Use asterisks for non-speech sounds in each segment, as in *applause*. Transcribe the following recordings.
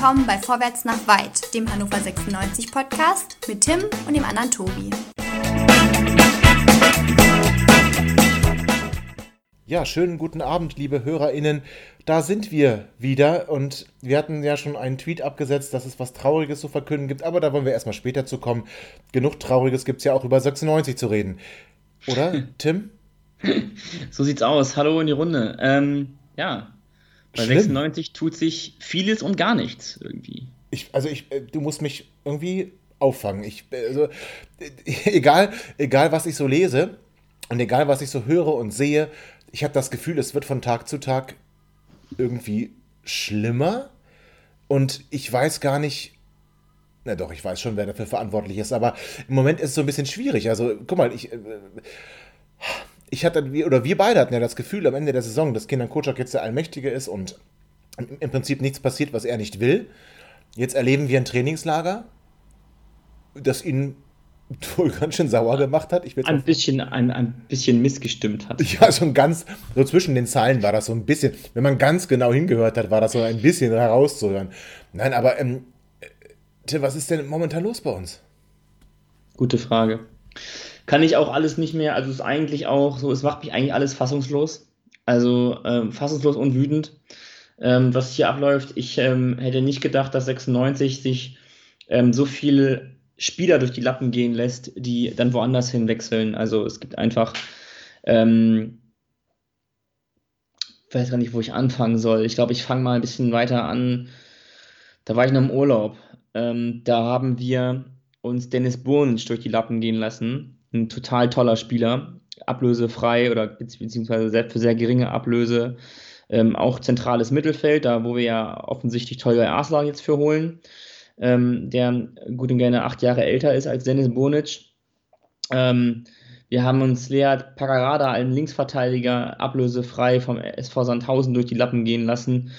willkommen bei Vorwärts nach Weit, dem Hannover 96 Podcast mit Tim und dem anderen Tobi. Ja, schönen guten Abend, liebe HörerInnen. Da sind wir wieder und wir hatten ja schon einen Tweet abgesetzt, dass es was Trauriges zu verkünden gibt, aber da wollen wir erstmal später zu kommen. Genug Trauriges gibt es ja auch über 96 zu reden. Oder, *laughs* Tim? So sieht's aus. Hallo in die Runde. Ähm, ja, bei Schlimm. 96 tut sich vieles und gar nichts irgendwie. Ich, also ich, äh, du musst mich irgendwie auffangen. Ich, also, *laughs* egal, egal, was ich so lese und egal, was ich so höre und sehe, ich habe das Gefühl, es wird von Tag zu Tag irgendwie schlimmer. Und ich weiß gar nicht, na doch, ich weiß schon, wer dafür verantwortlich ist, aber im Moment ist es so ein bisschen schwierig. Also, guck mal, ich. Äh, ich hatte, oder wir beide hatten ja das Gefühl am Ende der Saison, dass Kindern Kocak jetzt der Allmächtige ist und im Prinzip nichts passiert, was er nicht will. Jetzt erleben wir ein Trainingslager, das ihn *laughs* wohl ganz schön sauer gemacht hat. Ich ein, bisschen, ein, ein bisschen missgestimmt hat. *laughs* Ja, so ein ganz, so zwischen den Zeilen war das so ein bisschen, wenn man ganz genau hingehört hat, war das so ein bisschen herauszuhören. Nein, aber ähm, Tim, was ist denn momentan los bei uns? Gute Frage kann ich auch alles nicht mehr, also es ist eigentlich auch so, es macht mich eigentlich alles fassungslos. Also ähm, fassungslos und wütend, ähm, was hier abläuft. Ich ähm, hätte nicht gedacht, dass 96 sich ähm, so viel Spieler durch die Lappen gehen lässt, die dann woanders hinwechseln. Also es gibt einfach, ähm, ich weiß gar nicht, wo ich anfangen soll. Ich glaube, ich fange mal ein bisschen weiter an. Da war ich noch im Urlaub. Ähm, da haben wir uns Dennis Burnic durch die Lappen gehen lassen ein total toller Spieler, ablösefrei oder beziehungsweise für sehr geringe Ablöse. Ähm, auch zentrales Mittelfeld, da wo wir ja offensichtlich Tolga Arslan jetzt für holen, ähm, der gut und gerne acht Jahre älter ist als Dennis Bonic. Ähm, wir haben uns Lea Pagarada, einen Linksverteidiger, ablösefrei vom SV Sandhausen durch die Lappen gehen lassen.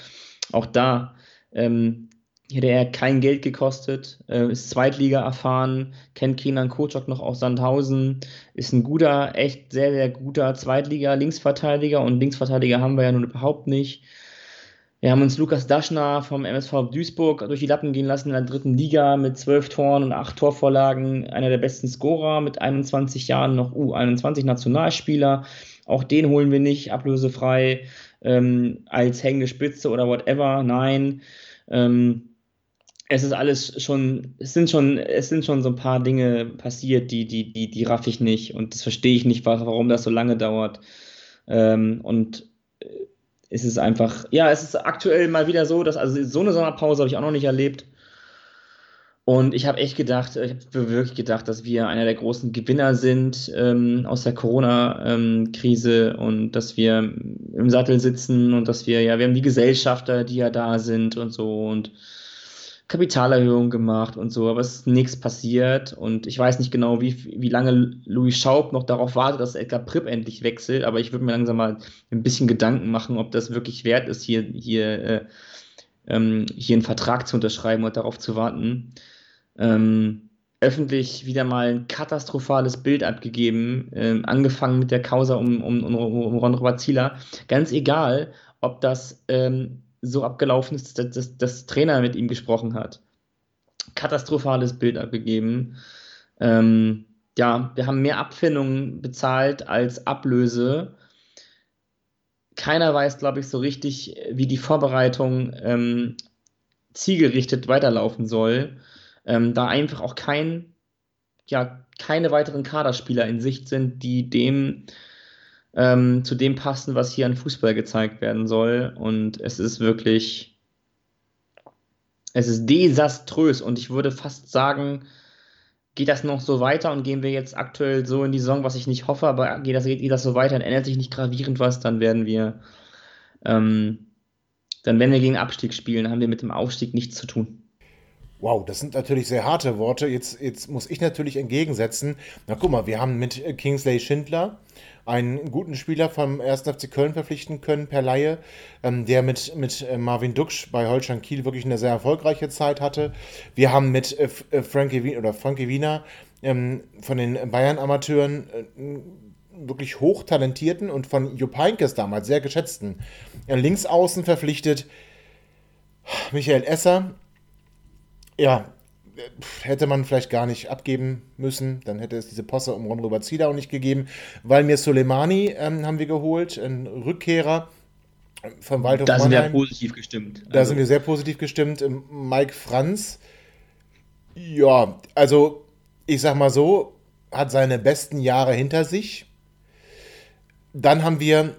Auch da ähm, hätte er kein Geld gekostet, äh, ist Zweitliga erfahren, kennt Kenan Kocok noch aus Sandhausen, ist ein guter, echt sehr, sehr guter Zweitliga-Linksverteidiger und Linksverteidiger haben wir ja nun überhaupt nicht. Wir haben uns Lukas Daschner vom MSV Duisburg durch die Lappen gehen lassen in der dritten Liga mit zwölf Toren und acht Torvorlagen, einer der besten Scorer mit 21 Jahren, noch U21 Nationalspieler. Auch den holen wir nicht ablösefrei ähm, als hängende Spitze oder whatever. Nein. Ähm, es ist alles schon, es sind schon, es sind schon so ein paar Dinge passiert, die, die, die, die raff ich nicht und das verstehe ich nicht, warum das so lange dauert. Ähm, und äh, es ist einfach, ja, es ist aktuell mal wieder so, dass, also so eine Sommerpause habe ich auch noch nicht erlebt. Und ich habe echt gedacht, ich habe wirklich gedacht, dass wir einer der großen Gewinner sind ähm, aus der Corona-Krise ähm, und dass wir im Sattel sitzen und dass wir, ja, wir haben die Gesellschafter, die ja da sind und so und Kapitalerhöhung gemacht und so, aber es ist nichts passiert und ich weiß nicht genau, wie, wie lange Louis Schaub noch darauf wartet, dass Edgar Pripp endlich wechselt, aber ich würde mir langsam mal ein bisschen Gedanken machen, ob das wirklich wert ist, hier, hier, äh, ähm, hier einen Vertrag zu unterschreiben und darauf zu warten. Ähm, öffentlich wieder mal ein katastrophales Bild abgegeben, ähm, angefangen mit der Causa um, um, um, um Ron Robert Zieler. Ganz egal, ob das ähm, so abgelaufen ist, dass, dass, dass Trainer mit ihm gesprochen hat. Katastrophales Bild abgegeben. Ähm, ja, wir haben mehr Abfindungen bezahlt als Ablöse. Keiner weiß, glaube ich, so richtig, wie die Vorbereitung ähm, zielgerichtet weiterlaufen soll. Ähm, da einfach auch kein, ja, keine weiteren Kaderspieler in Sicht sind, die dem ähm, zu dem passen, was hier an Fußball gezeigt werden soll. Und es ist wirklich, es ist desaströs. Und ich würde fast sagen, geht das noch so weiter und gehen wir jetzt aktuell so in die Saison, was ich nicht hoffe, aber geht das, geht das so weiter und ändert sich nicht gravierend was, dann werden wir, ähm, dann werden wir gegen Abstieg spielen, haben wir mit dem Aufstieg nichts zu tun. Wow, das sind natürlich sehr harte Worte. Jetzt, jetzt muss ich natürlich entgegensetzen. Na guck mal, wir haben mit Kingsley Schindler einen guten Spieler vom 1. FC Köln verpflichten können per Laie, ähm, der mit, mit äh, Marvin Duksch bei Holstein Kiel wirklich eine sehr erfolgreiche Zeit hatte. Wir haben mit äh, äh Frankie, Wien, oder Frankie Wiener ähm, von den Bayern-Amateuren äh, wirklich hochtalentierten und von Jupp Heynckes damals sehr geschätzten äh, Linksaußen verpflichtet. Michael Esser, ja, hätte man vielleicht gar nicht abgeben müssen. Dann hätte es diese Posse um Ron Robert auch nicht gegeben. Weil mir Soleimani ähm, haben wir geholt, ein Rückkehrer vom Waldhof Da sind wir positiv gestimmt. Da also. sind wir sehr positiv gestimmt. Ähm, Mike Franz, ja, also ich sag mal so, hat seine besten Jahre hinter sich. Dann haben wir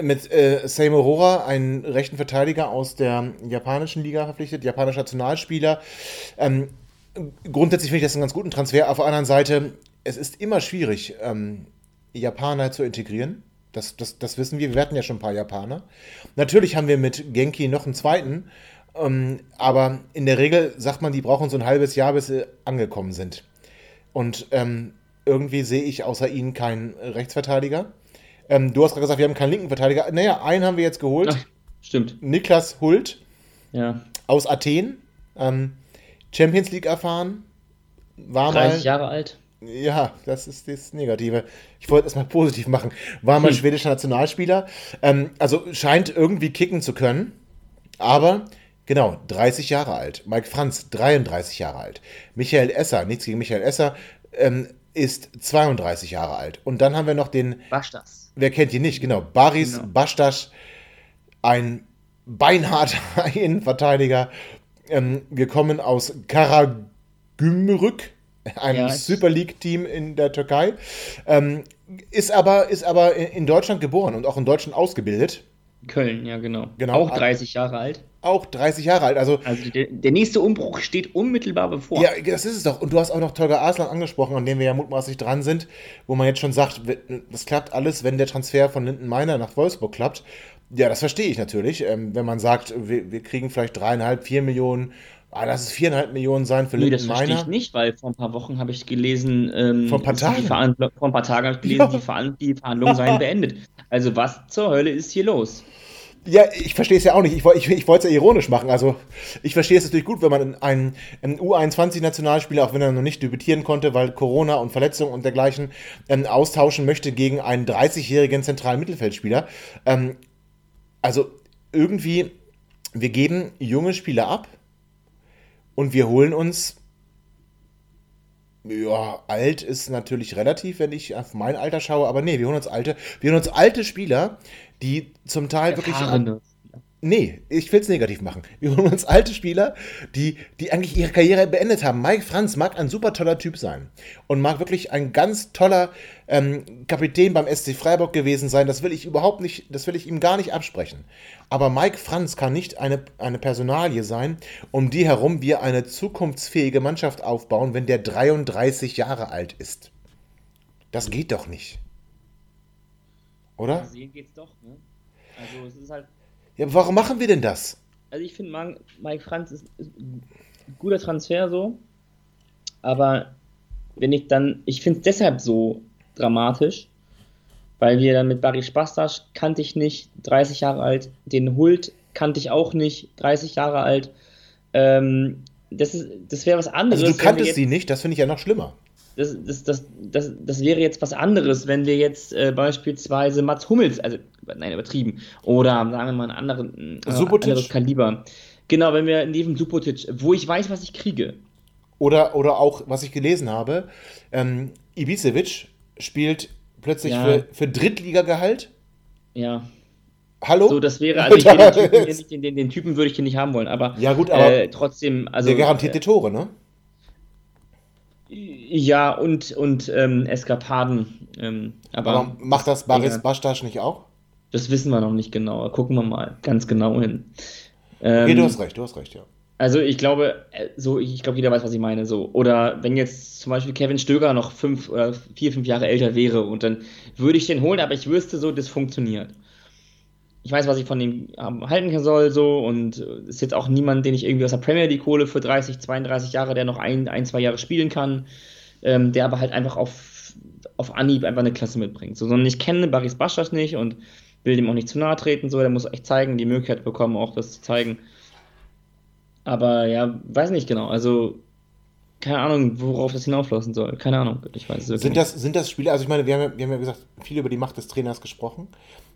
mit äh, Rora, einen rechten Verteidiger aus der japanischen Liga verpflichtet, japanischer Nationalspieler. Ähm, grundsätzlich finde ich das einen ganz guten Transfer. Auf der anderen Seite, es ist immer schwierig, ähm, Japaner zu integrieren. Das, das, das wissen wir. Wir hatten ja schon ein paar Japaner. Natürlich haben wir mit Genki noch einen zweiten. Ähm, aber in der Regel sagt man, die brauchen so ein halbes Jahr, bis sie angekommen sind. Und ähm, irgendwie sehe ich außer ihnen keinen Rechtsverteidiger. Ähm, du hast gerade gesagt, wir haben keinen linken Verteidiger. Naja, einen haben wir jetzt geholt. Ach, stimmt. Niklas Hult ja. aus Athen. Ähm, Champions League erfahren. War 30 mal, Jahre alt. Ja, das ist das Negative. Ich wollte es mal positiv machen. War mal hm. schwedischer Nationalspieler. Ähm, also scheint irgendwie kicken zu können. Aber Genau, 30 Jahre alt. Mike Franz, 33 Jahre alt. Michael Esser, nichts gegen Michael Esser, ähm, ist 32 Jahre alt. Und dann haben wir noch den. Bastas. Wer kennt ihn nicht? Genau. Baris genau. Bastas, ein beinharter *laughs* Innenverteidiger. Ähm, wir kommen aus Karagümrük, einem ja, Super League-Team in der Türkei. Ähm, ist, aber, ist aber in Deutschland geboren und auch in Deutschland ausgebildet. Köln, ja, genau. genau. Auch 30 Jahre alt. Auch 30 Jahre alt. Also, also der, der, nächste Umbruch steht unmittelbar bevor. Ja, das ist es doch. Und du hast auch noch Tolga Arslan angesprochen, an dem wir ja mutmaßlich dran sind, wo man jetzt schon sagt, das klappt alles, wenn der Transfer von Linden Meiner nach Wolfsburg klappt. Ja, das verstehe ich natürlich. Ähm, wenn man sagt, wir, wir kriegen vielleicht dreieinhalb, vier Millionen Ah, lass es viereinhalb Millionen sein für nee, Linden das verstehe ich nicht, weil vor ein paar Wochen habe ich gelesen, ähm, vor ein paar Tagen, vor ein paar Tagen habe ich gelesen, ja. die, Verhand die Verhandlungen seien *laughs* beendet. Also was zur Hölle ist hier los? Ja, ich verstehe es ja auch nicht. Ich, ich, ich wollte es ja ironisch machen. Also, ich verstehe es natürlich gut, wenn man einen, einen U21-Nationalspieler, auch wenn er noch nicht debütieren konnte, weil Corona und Verletzungen und dergleichen, ähm, austauschen möchte gegen einen 30-jährigen zentralen Mittelfeldspieler. Ähm, also, irgendwie, wir geben junge Spieler ab und wir holen uns ja, alt ist natürlich relativ, wenn ich auf mein Alter schaue, aber nee, wir holen uns alte, wir holen uns alte Spieler, die zum Teil Erfahrene. wirklich. Nee, ich will es negativ machen. Wir holen uns alte Spieler, die, die eigentlich ihre Karriere beendet haben. Mike Franz mag ein super toller Typ sein und mag wirklich ein ganz toller ähm, Kapitän beim SC Freiburg gewesen sein. Das will ich überhaupt nicht, das will ich ihm gar nicht absprechen. Aber Mike Franz kann nicht eine, eine Personalie sein, um die herum wir eine zukunftsfähige Mannschaft aufbauen, wenn der 33 Jahre alt ist. Das geht doch nicht. Oder? Sehen geht's doch, ne? Also es ist halt ja, warum machen wir denn das? Also ich finde, Mike Franz ist, ist, ein guter Transfer so, aber wenn ich dann, ich finde es deshalb so dramatisch, weil wir dann mit Barry Spastas kannte ich nicht, 30 Jahre alt, den Hult kannte ich auch nicht, 30 Jahre alt. Ähm, das das wäre was anderes. Also du kanntest sie nicht, das finde ich ja noch schlimmer das, das, das, das, das wäre jetzt was anderes, wenn wir jetzt äh, beispielsweise Mats Hummels, also nein, übertrieben, oder sagen wir mal ein anderen, äh, anderes Kaliber. Genau, wenn wir in diesem Subotic, wo ich weiß, was ich kriege. Oder, oder auch, was ich gelesen habe, ähm, Ibisevic spielt plötzlich ja. für, für Drittligagehalt. Ja. Hallo? So, das wäre, also ich *laughs* den, Typen, den, den, den, Typen würde ich hier nicht haben wollen, aber ja, gut, aber äh, trotzdem, also. Der garantiert die Tore, ne? Ja, und, und ähm, Eskapaden. Ähm, aber, aber, macht das Baris Bastas nicht auch? Das wissen wir noch nicht genau. Gucken wir mal ganz genau hin. Ähm, okay, du hast recht, du hast recht, ja. Also ich glaube, äh, so, ich glaube, jeder weiß, was ich meine. So. Oder wenn jetzt zum Beispiel Kevin Stöger noch fünf oder vier, fünf Jahre älter wäre und dann würde ich den holen, aber ich wüsste so, das funktioniert ich weiß, was ich von ihm halten soll, so, und ist jetzt auch niemand, den ich irgendwie aus der Premier League hole für 30, 32 Jahre, der noch ein, ein zwei Jahre spielen kann, ähm, der aber halt einfach auf, auf Anhieb einfach eine Klasse mitbringt. So, sondern ich kenne Baris Baschas nicht und will dem auch nicht zu nahe treten, so, der muss echt zeigen, die Möglichkeit bekommen, auch das zu zeigen. Aber ja, weiß nicht genau, also keine Ahnung, worauf das hinauflaufen soll. Keine Ahnung, ich weiß es sind das, sind das Spiele, also ich meine, wir haben, ja, wir haben ja gesagt, viel über die Macht des Trainers gesprochen.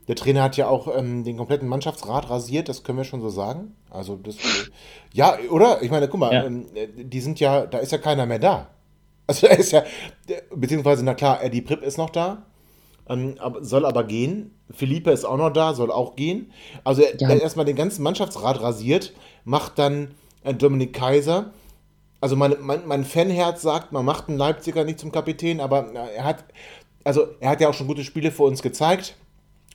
Der Trainer hat ja auch ähm, den kompletten Mannschaftsrat rasiert, das können wir schon so sagen. Also das, *laughs* ja, oder? Ich meine, guck mal, ja. ähm, die sind ja, da ist ja keiner mehr da. Also da ist ja, beziehungsweise, na klar, Eddie Pripp ist noch da, ähm, soll aber gehen. Philippe ist auch noch da, soll auch gehen. Also ja. er erstmal den ganzen Mannschaftsrat rasiert, macht dann äh, Dominik Kaiser. Also mein, mein, mein Fanherz sagt, man macht einen Leipziger nicht zum Kapitän, aber er hat, also er hat ja auch schon gute Spiele für uns gezeigt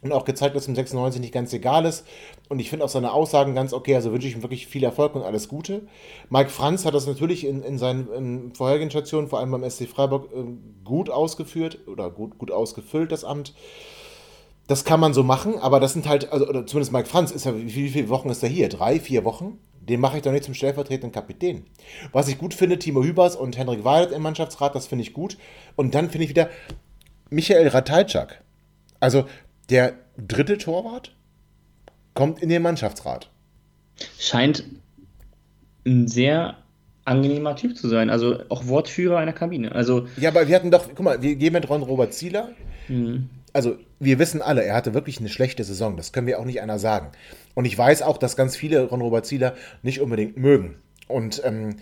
und auch gezeigt, dass ihm 96 nicht ganz egal ist. Und ich finde auch seine Aussagen ganz okay. Also wünsche ich ihm wirklich viel Erfolg und alles Gute. Mike Franz hat das natürlich in, in seinen in vorherigen Stationen, vor allem beim SC Freiburg, äh, gut ausgeführt oder gut, gut ausgefüllt, das Amt. Das kann man so machen, aber das sind halt, also, oder zumindest Mike Franz ist ja, wie viele Wochen ist er hier? Drei, vier Wochen? Den mache ich doch nicht zum stellvertretenden Kapitän. Was ich gut finde, Timo Hübers und Henrik Weidert im Mannschaftsrat, das finde ich gut. Und dann finde ich wieder Michael Ratajczak. Also der dritte Torwart kommt in den Mannschaftsrat. Scheint ein sehr angenehmer Typ zu sein. Also auch Wortführer einer Kabine. Also ja, aber wir hatten doch, guck mal, wir gehen mit Ron Robert Zieler. Mhm. Also wir wissen alle, er hatte wirklich eine schlechte Saison. Das können wir auch nicht einer sagen. Und ich weiß auch, dass ganz viele Ron Robert Zieler nicht unbedingt mögen. Und ähm,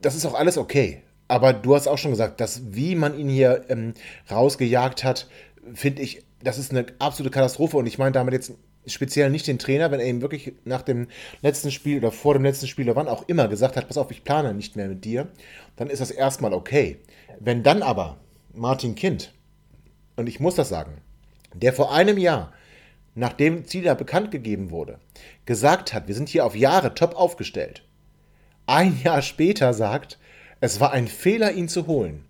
das ist auch alles okay. Aber du hast auch schon gesagt, dass wie man ihn hier ähm, rausgejagt hat, finde ich das ist eine absolute Katastrophe und ich meine damit jetzt speziell nicht den Trainer, wenn er ihm wirklich nach dem letzten Spiel oder vor dem letzten Spiel oder wann auch immer gesagt hat, pass auf, ich plane nicht mehr mit dir, dann ist das erstmal okay. Wenn dann aber Martin Kind, und ich muss das sagen, der vor einem Jahr, nachdem Zieler bekannt gegeben wurde, gesagt hat, wir sind hier auf Jahre top aufgestellt, ein Jahr später sagt, es war ein Fehler, ihn zu holen.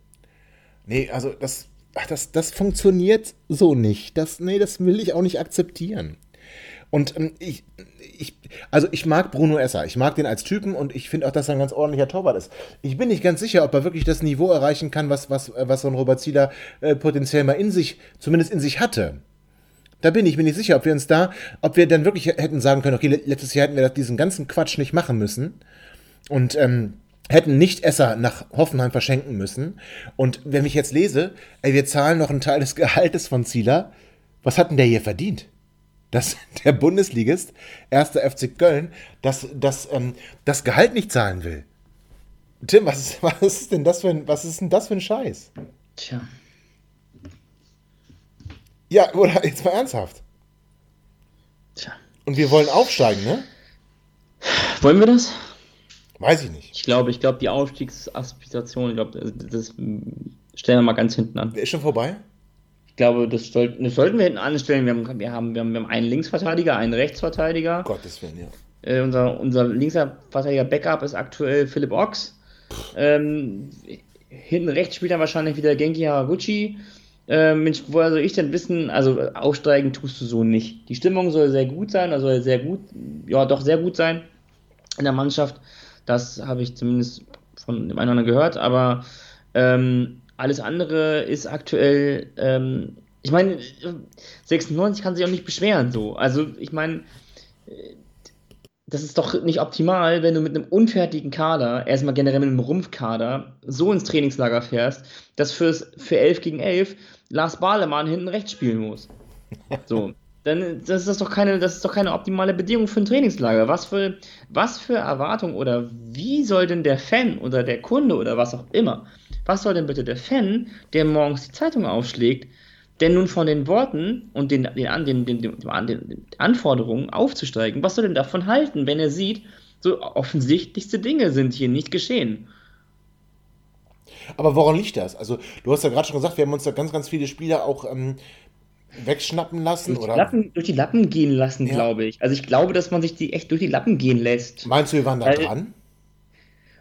Nee, also das, ach, das, das funktioniert so nicht. Das, nee, das will ich auch nicht akzeptieren. Und ähm, ich, ich, also ich mag Bruno Esser, ich mag den als Typen und ich finde auch, dass er ein ganz ordentlicher Torwart ist. Ich bin nicht ganz sicher, ob er wirklich das Niveau erreichen kann, was, was, was so ein Robert Zieler äh, potenziell mal in sich, zumindest in sich hatte. Da bin ich mir nicht sicher, ob wir uns da, ob wir dann wirklich hätten sagen können, okay, letztes Jahr hätten wir diesen ganzen Quatsch nicht machen müssen. Und ähm, hätten nicht Esser nach Hoffenheim verschenken müssen. Und wenn ich jetzt lese, ey, wir zahlen noch einen Teil des Gehaltes von Zieler, was hat denn der hier verdient? Dass *laughs* der Bundesligist, erster FC Köln, das, das, ähm, das Gehalt nicht zahlen will. Tim, was ist, *laughs* was ist denn das für ein, was ist denn das für ein Scheiß? Tja. Ja, oder *laughs* jetzt mal ernsthaft. Tja. Und wir wollen aufsteigen, ne? Wollen wir das? Weiß ich nicht. Ich glaube, ich glaube, die Aufstiegsaspiration, ich glaube, das, stellen wir mal ganz hinten an. Der ist schon vorbei? Ich glaube, das, soll, das sollten wir hinten anstellen. Wir haben, wir, haben, wir, haben, einen Linksverteidiger, einen Rechtsverteidiger. Gottes Willen, ja. Äh, unser, unser Linksverteidiger Backup ist aktuell Philipp Ochs. Ähm, hinten rechts spielt er wahrscheinlich wieder Genki Haraguchi. Äh, Mensch, woher soll ich denn wissen? Also aufsteigen tust du so nicht. Die Stimmung soll sehr gut sein, also sehr gut, ja doch sehr gut sein in der Mannschaft. Das habe ich zumindest von dem einen oder anderen gehört, aber ähm, alles andere ist aktuell, ähm, ich meine, 96 kann sich auch nicht beschweren so. Also ich meine, das ist doch nicht optimal, wenn du mit einem unfertigen Kader, erstmal generell mit einem Rumpfkader, so ins Trainingslager fährst, dass fürs, für 11 gegen 11 Lars Bahlemann hinten rechts spielen muss. So *laughs* dann das ist das doch keine, das ist doch keine optimale Bedingung für ein Trainingslager. Was für, was für Erwartungen oder wie soll denn der Fan oder der Kunde oder was auch immer, was soll denn bitte der Fan, der morgens die Zeitung aufschlägt, denn nun von den Worten und den, den, den, den, den Anforderungen aufzusteigen, was soll denn davon halten, wenn er sieht, so offensichtlichste Dinge sind hier nicht geschehen? Aber woran liegt das? Also, du hast ja gerade schon gesagt, wir haben uns da ganz, ganz viele Spieler auch ähm, wegschnappen lassen? Durch, oder? Die Lappen, durch die Lappen gehen lassen, ja. glaube ich. Also ich glaube, dass man sich die echt durch die Lappen gehen lässt. Meinst du, wir waren da Weil, dran?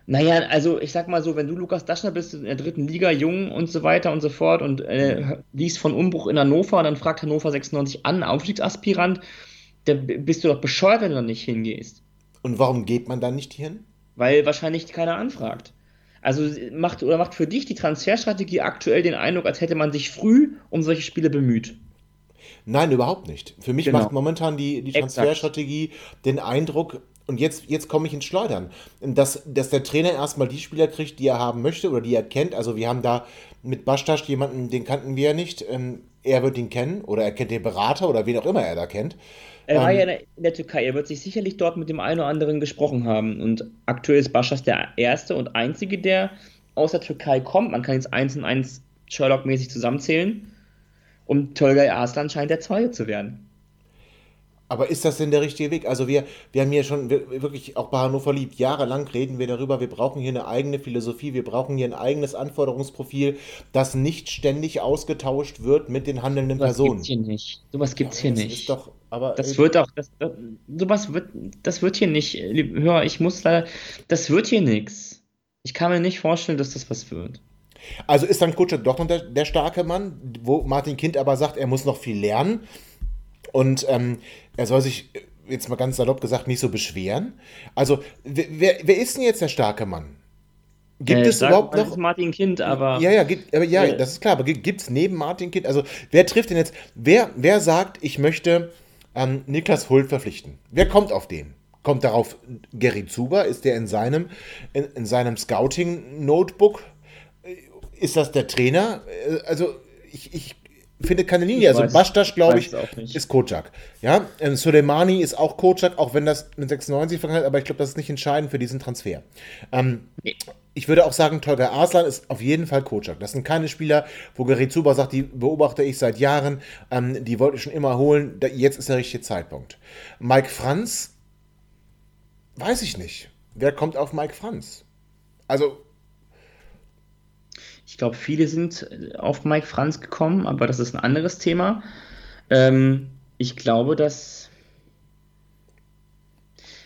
Naja, also ich sag mal so, wenn du Lukas Daschner bist in der dritten Liga, jung und so weiter und so fort und äh, liest von Umbruch in Hannover, dann fragt Hannover 96 an, Aufstiegsaspirant, da bist du doch bescheuert, wenn du da nicht hingehst. Und warum geht man da nicht hin? Weil wahrscheinlich keiner anfragt. Also macht oder macht für dich die Transferstrategie aktuell den Eindruck, als hätte man sich früh um solche Spiele bemüht. Nein, überhaupt nicht. Für mich genau. macht momentan die, die Transferstrategie den Eindruck, und jetzt, jetzt komme ich ins Schleudern. Dass, dass der Trainer erstmal die Spieler kriegt, die er haben möchte oder die er kennt. Also wir haben da mit Bastasch jemanden, den kannten wir ja nicht. Ähm, er wird ihn kennen oder er kennt den Berater oder wen auch immer er da kennt. Er war ähm, ja in der, in der, Türkei, er wird sich sicherlich dort mit dem einen oder anderen gesprochen haben. Und aktuell ist Baschas der erste und einzige, der aus der Türkei kommt. Man kann jetzt eins und eins Sherlock-mäßig zusammenzählen. Und Tolgay Arslan scheint der zweite zu werden. Aber ist das denn der richtige Weg? Also wir, wir haben hier schon wirklich auch bei Hannover liebt, jahrelang reden wir darüber, wir brauchen hier eine eigene Philosophie, wir brauchen hier ein eigenes Anforderungsprofil, das nicht ständig ausgetauscht wird mit den handelnden sowas Personen. Gibt's hier nicht. Sowas gibt es ja, hier nicht. Doch, aber das wird auch, das, das, sowas wird, das wird hier nicht, hör, ich muss leider, das wird hier nichts. Ich kann mir nicht vorstellen, dass das was wird. Also ist dann Kutscher doch noch der, der starke Mann, wo Martin Kind aber sagt, er muss noch viel lernen. Und ähm, er soll sich, jetzt mal ganz salopp gesagt, nicht so beschweren. Also, wer, wer ist denn jetzt der starke Mann? Gibt äh, es überhaupt noch. Martin Kind, aber. Ja, ja, gibt, aber ja, äh, das ist klar, aber gibt es neben Martin Kind, also wer trifft denn jetzt, wer, wer sagt, ich möchte ähm, Niklas Hult verpflichten? Wer kommt auf den? Kommt darauf Gary Zuber? Ist der in seinem, in, in seinem Scouting-Notebook? Ist das der Trainer? Äh, also, ich, ich finde keine Linie. Ich also Bastas, glaube ich, ist Kocak. Ja, ähm, Soleimani ist auch Kocak, auch wenn das mit 96 vergangen aber ich glaube, das ist nicht entscheidend für diesen Transfer. Ähm, nee. Ich würde auch sagen, Tolga Arslan ist auf jeden Fall Kocak. Das sind keine Spieler, wo Gerrit Zuber sagt, die beobachte ich seit Jahren, ähm, die wollte ich schon immer holen, da, jetzt ist der richtige Zeitpunkt. Mike Franz, weiß ich nicht. Wer kommt auf Mike Franz? Also, ich glaube, viele sind auf Mike Franz gekommen, aber das ist ein anderes Thema. Ähm, ich glaube, dass.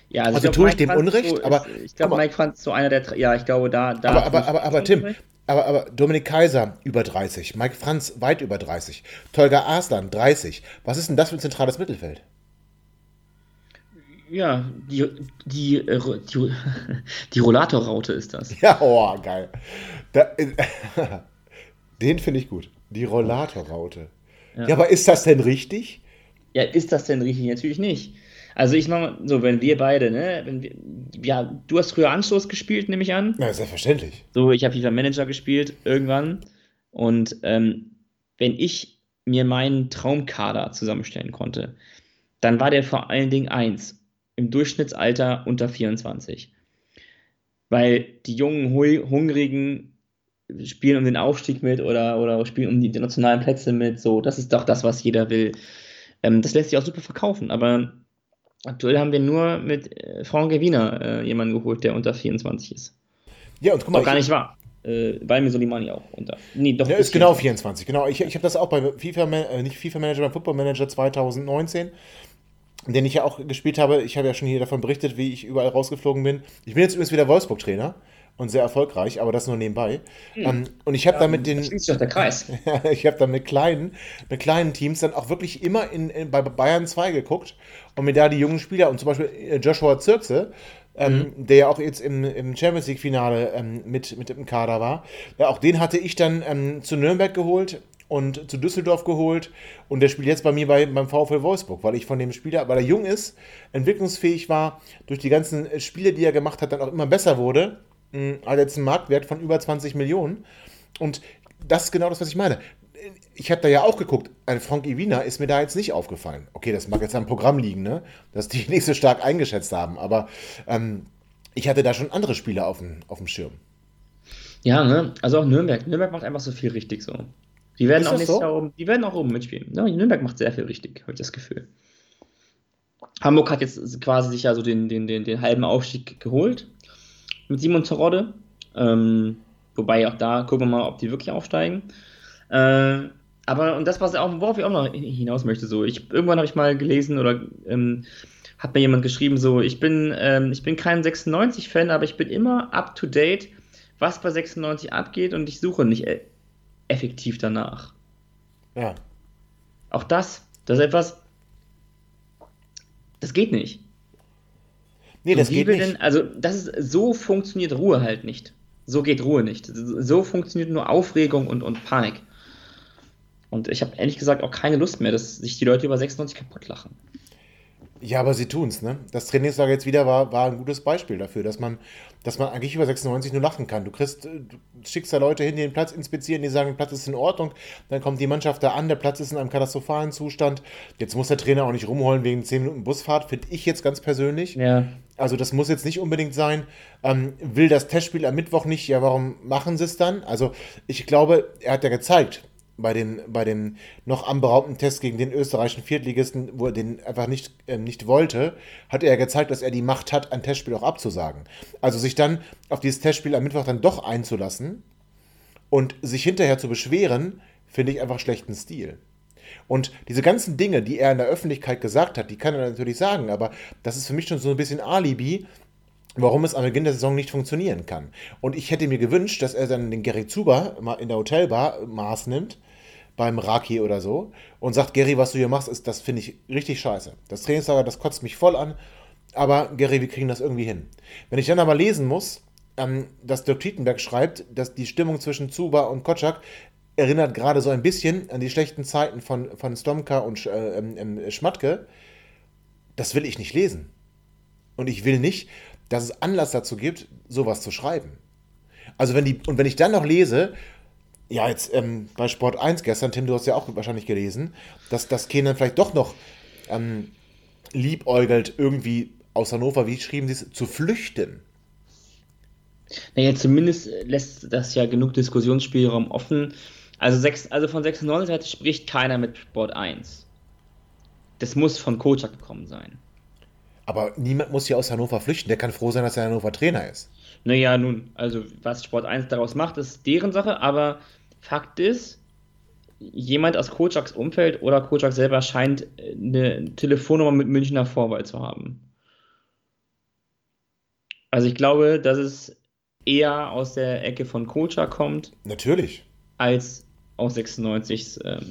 Ja, also, also ich tue ich dem Franz Unrecht, so aber. Ich glaube, Mike Franz ist so einer der. Ja, ich glaube, da. da aber, aber, aber, aber Tim, aber, aber Dominik Kaiser über 30, Mike Franz weit über 30, Tolga Arslan 30. Was ist denn das für ein zentrales Mittelfeld? Ja, die, die, äh, die, *laughs* die Rollator-Raute ist das. Ja, oh, geil. Da, *laughs* den finde ich gut. Die Rollator-Raute. Ja. ja. aber ist das denn richtig? Ja, ist das denn richtig? Natürlich nicht. Also ich mache so, wenn wir beide, ne, wenn wir, ja, du hast früher Anstoß gespielt, nehme ich an. Ja, selbstverständlich. So, ich habe FIFA Manager gespielt irgendwann und ähm, wenn ich mir meinen Traumkader zusammenstellen konnte, dann war der vor allen Dingen eins im Durchschnittsalter unter 24. Weil die jungen, Hungrigen spielen um den Aufstieg mit oder, oder spielen um die internationalen Plätze mit. So, das ist doch das, was jeder will. Ähm, das lässt sich auch super verkaufen, aber aktuell haben wir nur mit äh, Franck Wiener äh, jemanden geholt, der unter 24 ist. Ja, und guck mal. Doch gar nicht wahr. Äh, weil mir Solimani auch unter. Nee, doch. Der ist genau 24, genau. Ich, ich habe das auch bei FIFA, äh, nicht FIFA Manager, beim Football Manager 2019 den ich ja auch gespielt habe. Ich habe ja schon hier davon berichtet, wie ich überall rausgeflogen bin. Ich bin jetzt übrigens wieder Wolfsburg-Trainer und sehr erfolgreich, aber das nur nebenbei. Hm. Um, und ich habe ja, da mit den. Schließt sich der Kreis. *laughs* ich habe da mit kleinen, mit kleinen Teams dann auch wirklich immer in, in, bei Bayern 2 geguckt und mir da die jungen Spieler und zum Beispiel äh, Joshua Zirkse, ähm, mhm. der ja auch jetzt im, im Champions League-Finale ähm, mit, mit im Kader war. Ja, auch den hatte ich dann ähm, zu Nürnberg geholt und zu Düsseldorf geholt und der spielt jetzt bei mir bei, beim VfL Wolfsburg, weil ich von dem Spieler, weil er jung ist, entwicklungsfähig war, durch die ganzen Spiele, die er gemacht hat, dann auch immer besser wurde, mh, hat jetzt einen Marktwert von über 20 Millionen und das ist genau das, was ich meine. Ich habe da ja auch geguckt, ein Frank Iwina ist mir da jetzt nicht aufgefallen. Okay, das mag jetzt am Programm liegen, ne? dass die *laughs* nicht so stark eingeschätzt haben, aber ähm, ich hatte da schon andere Spieler auf dem, auf dem Schirm. Ja, ne? also auch Nürnberg. Nürnberg macht einfach so viel richtig so. Die werden, auch so? oben, die werden auch oben mitspielen. Ja, Nürnberg macht sehr viel richtig, habe ich das Gefühl. Hamburg hat jetzt quasi sich ja so den, den, den, den halben Aufstieg geholt mit Simon Terodde. Ähm, wobei auch da gucken wir mal, ob die wirklich aufsteigen. Äh, aber und das, was auch, worauf ich auch noch hinaus möchte, so, ich, irgendwann habe ich mal gelesen oder ähm, hat mir jemand geschrieben, so, ich bin, ähm, ich bin kein 96-Fan, aber ich bin immer up to date, was bei 96 abgeht und ich suche nicht äh, effektiv danach. Ja. Auch das, das ist etwas, das geht nicht. Nee, das geht nicht. Denn, also, das ist, so funktioniert Ruhe halt nicht. So geht Ruhe nicht. So funktioniert nur Aufregung und, und Panik. Und ich habe ehrlich gesagt auch keine Lust mehr, dass sich die Leute über 96 kaputt lachen. Ja, aber sie tun es, ne? Das Trainingslager jetzt wieder war, war ein gutes Beispiel dafür, dass man, dass man eigentlich über 96 nur lachen kann. Du kriegst, äh, du schickst da Leute hin, die den Platz inspizieren, die sagen, der Platz ist in Ordnung, dann kommt die Mannschaft da an, der Platz ist in einem katastrophalen Zustand. Jetzt muss der Trainer auch nicht rumholen wegen 10 Minuten Busfahrt, finde ich jetzt ganz persönlich. Ja. Also das muss jetzt nicht unbedingt sein. Ähm, will das Testspiel am Mittwoch nicht, ja, warum machen sie es dann? Also ich glaube, er hat ja gezeigt, bei den, bei den noch anberaumten Test gegen den österreichischen Viertligisten, wo er den einfach nicht, äh, nicht wollte, hat er gezeigt, dass er die Macht hat, ein Testspiel auch abzusagen. Also sich dann auf dieses Testspiel am Mittwoch dann doch einzulassen und sich hinterher zu beschweren, finde ich einfach schlechten Stil. Und diese ganzen Dinge, die er in der Öffentlichkeit gesagt hat, die kann er natürlich sagen, aber das ist für mich schon so ein bisschen Alibi, warum es am Beginn der Saison nicht funktionieren kann. Und ich hätte mir gewünscht, dass er dann den Gary Zuber in der Hotelbar Maß nimmt, beim Raki oder so, und sagt, Gary, was du hier machst, ist, das finde ich richtig scheiße. Das Trainingslager, das kotzt mich voll an, aber Gary, wir kriegen das irgendwie hin. Wenn ich dann aber lesen muss, ähm, dass Dirk Tietenberg schreibt, dass die Stimmung zwischen Zuba und Kotschak erinnert gerade so ein bisschen an die schlechten Zeiten von, von Stomka und äh, äh, Schmatke, das will ich nicht lesen. Und ich will nicht, dass es Anlass dazu gibt, sowas zu schreiben. Also wenn die, und wenn ich dann noch lese, ja, jetzt ähm, bei Sport 1 gestern, Tim, du hast ja auch wahrscheinlich gelesen, dass das Kenan vielleicht doch noch ähm, liebäugelt, irgendwie aus Hannover, wie schrieben sie es, zu flüchten. Naja, zumindest lässt das ja genug Diskussionsspielraum offen. Also, sechs, also von 96 spricht keiner mit Sport 1. Das muss von Kocak gekommen sein. Aber niemand muss hier aus Hannover flüchten. Der kann froh sein, dass er Hannover Trainer ist. Naja, nun, also was Sport 1 daraus macht, ist deren Sache, aber Fakt ist, jemand aus Kocaks Umfeld oder Kocak selber scheint eine Telefonnummer mit Münchner Vorwahl zu haben. Also ich glaube, dass es eher aus der Ecke von Kocak kommt. Natürlich. Als aus 96 ähm,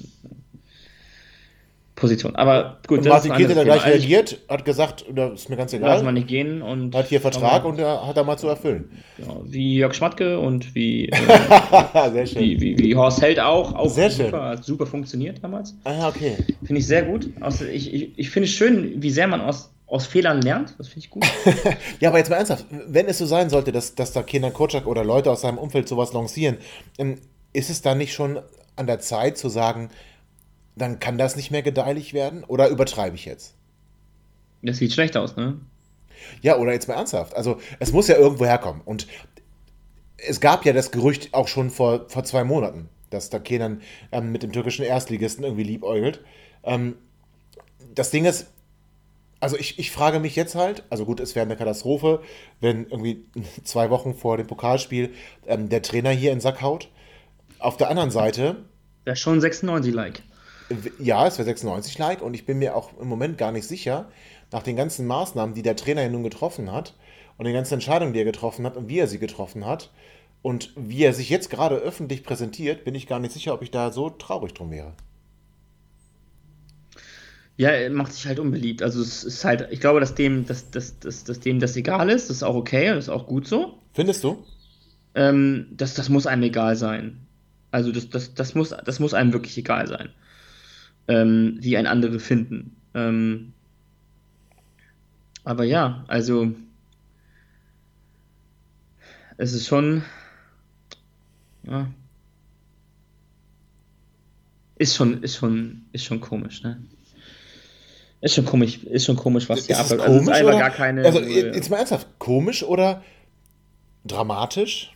Position. Aber gut, und Martin Kiel hat da gleich reagiert, hat gesagt, oder ist mir ganz egal. Lass mal nicht gehen und. Hat hier Vertrag und er hat da mal zu erfüllen. Genau, wie Jörg Schmatke und wie, äh, *laughs* wie, wie, wie, Horst Held auch. auch sehr super, schön. super funktioniert damals. Ah, okay. Finde ich sehr gut. Also ich, ich, ich finde es schön, wie sehr man aus, aus Fehlern lernt. Das finde ich gut. *laughs* ja, aber jetzt mal ernsthaft, wenn es so sein sollte, dass, dass da Kinder Kotschak oder Leute aus seinem Umfeld sowas lancieren, ähm, ist es dann nicht schon an der Zeit zu sagen, dann kann das nicht mehr gedeihlich werden? Oder übertreibe ich jetzt? Das sieht schlecht aus, ne? Ja, oder jetzt mal ernsthaft. Also, es muss ja irgendwo herkommen. Und es gab ja das Gerücht auch schon vor, vor zwei Monaten, dass da Kenan ähm, mit dem türkischen Erstligisten irgendwie liebäugelt. Ähm, das Ding ist, also ich, ich frage mich jetzt halt, also gut, es wäre eine Katastrophe, wenn irgendwie *laughs* zwei Wochen vor dem Pokalspiel ähm, der Trainer hier in den Sack haut. Auf der anderen Seite. Wäre schon 96-like. Ja, es wäre 96 Like und ich bin mir auch im Moment gar nicht sicher, nach den ganzen Maßnahmen, die der Trainer ja nun getroffen hat und den ganzen Entscheidungen, die er getroffen hat und wie er sie getroffen hat und wie er sich jetzt gerade öffentlich präsentiert, bin ich gar nicht sicher, ob ich da so traurig drum wäre. Ja, er macht sich halt unbeliebt. Also es ist halt, ich glaube, dass dem, dass, dass, dass, dass dem das egal ist, das ist auch okay, das ist auch gut so. Findest du? Ähm, das, das muss einem egal sein. Also das, das, das, muss, das muss einem wirklich egal sein ähm, wie ein andere finden. Ähm, aber ja, also es ist schon, ja, ist schon, ist schon, ist schon komisch, ne? Ist schon komisch, ist schon komisch, was hier abläuft. Also es ist einfach gar keine. Also jetzt mal ernsthaft, komisch oder dramatisch?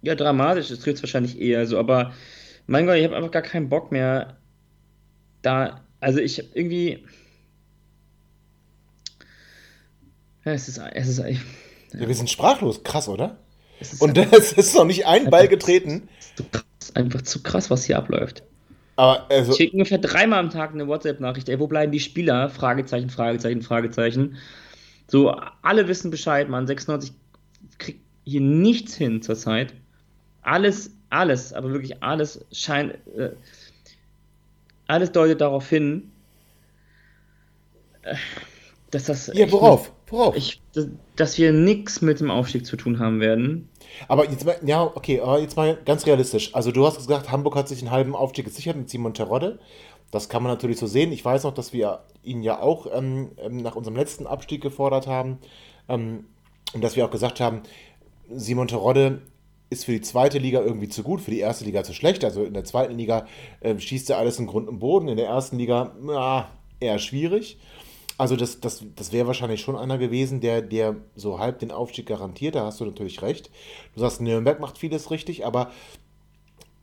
Ja, dramatisch, das trifft wahrscheinlich eher so, aber mein Gott, ich habe einfach gar keinen Bock mehr, da, also ich irgendwie. Ja, es ist, es ist, ja. ja, wir sind sprachlos, krass, oder? Und *laughs* es ist noch nicht ein Ball getreten. Zu krass, einfach zu krass, was hier abläuft. Aber also, ich schicke ungefähr dreimal am Tag eine WhatsApp-Nachricht. Ey, wo bleiben die Spieler? Fragezeichen, Fragezeichen, Fragezeichen. So, alle wissen Bescheid, man. 96 kriegt hier nichts hin zurzeit. Alles, alles, aber wirklich alles scheint. Äh, alles deutet darauf hin, äh, dass das. Ja, worauf? Worauf? Ich, dass wir nichts mit dem Aufstieg zu tun haben werden. Aber jetzt mal, ja, okay, aber jetzt mal ganz realistisch. Also du hast gesagt, Hamburg hat sich einen halben Aufstieg gesichert mit Simon Terodde. Das kann man natürlich so sehen. Ich weiß noch, dass wir ihn ja auch ähm, ähm, nach unserem letzten Abstieg gefordert haben. Ähm, und dass wir auch gesagt haben, Simon Terodde ist für die zweite Liga irgendwie zu gut, für die erste Liga zu schlecht. Also in der zweiten Liga äh, schießt er alles in Grund und Boden, in der ersten Liga ja, eher schwierig. Also das, das, das wäre wahrscheinlich schon einer gewesen, der, der so halb den Aufstieg garantiert. Da hast du natürlich recht. Du sagst, Nürnberg macht vieles richtig, aber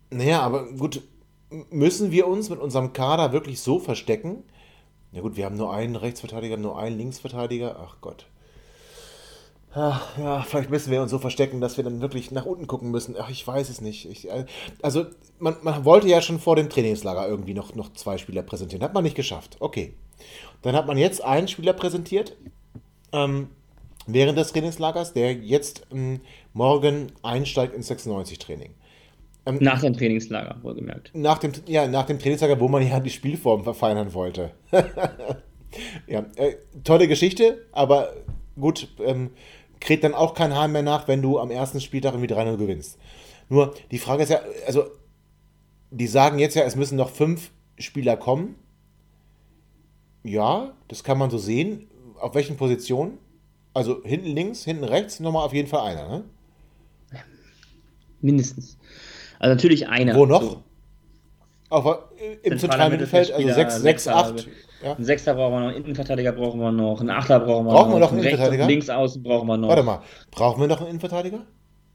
naja, aber gut, müssen wir uns mit unserem Kader wirklich so verstecken? Ja gut, wir haben nur einen Rechtsverteidiger, nur einen Linksverteidiger. Ach Gott. Ach, ja, vielleicht müssen wir uns so verstecken, dass wir dann wirklich nach unten gucken müssen. Ach, ich weiß es nicht. Ich, äh, also, man, man wollte ja schon vor dem Trainingslager irgendwie noch, noch zwei Spieler präsentieren. Hat man nicht geschafft. Okay. Dann hat man jetzt einen Spieler präsentiert ähm, während des Trainingslagers, der jetzt ähm, morgen einsteigt ins 96-Training. Ähm, nach dem Trainingslager, wohlgemerkt. Nach dem, ja, nach dem Trainingslager, wo man ja die Spielform verfeinern wollte. *laughs* ja, äh, tolle Geschichte, aber gut, ähm, kräht dann auch kein Hahn mehr nach, wenn du am ersten Spieltag irgendwie 3-0 gewinnst. Nur, die Frage ist ja, also, die sagen jetzt ja, es müssen noch fünf Spieler kommen. Ja, das kann man so sehen. Auf welchen Positionen? Also hinten links, hinten rechts, nochmal auf jeden Fall einer, ne? Mindestens. Also natürlich einer. Wo noch? So. Auf, Im zentralen Mittelfeld, also 6, 6, 8. Ja. Ein Sechster brauchen wir noch, einen Innenverteidiger brauchen wir noch, einen Achter brauchen wir noch. Brauchen wir noch einen Innenverteidiger? Links außen brauchen wir noch. Warte mal, brauchen wir noch einen Innenverteidiger?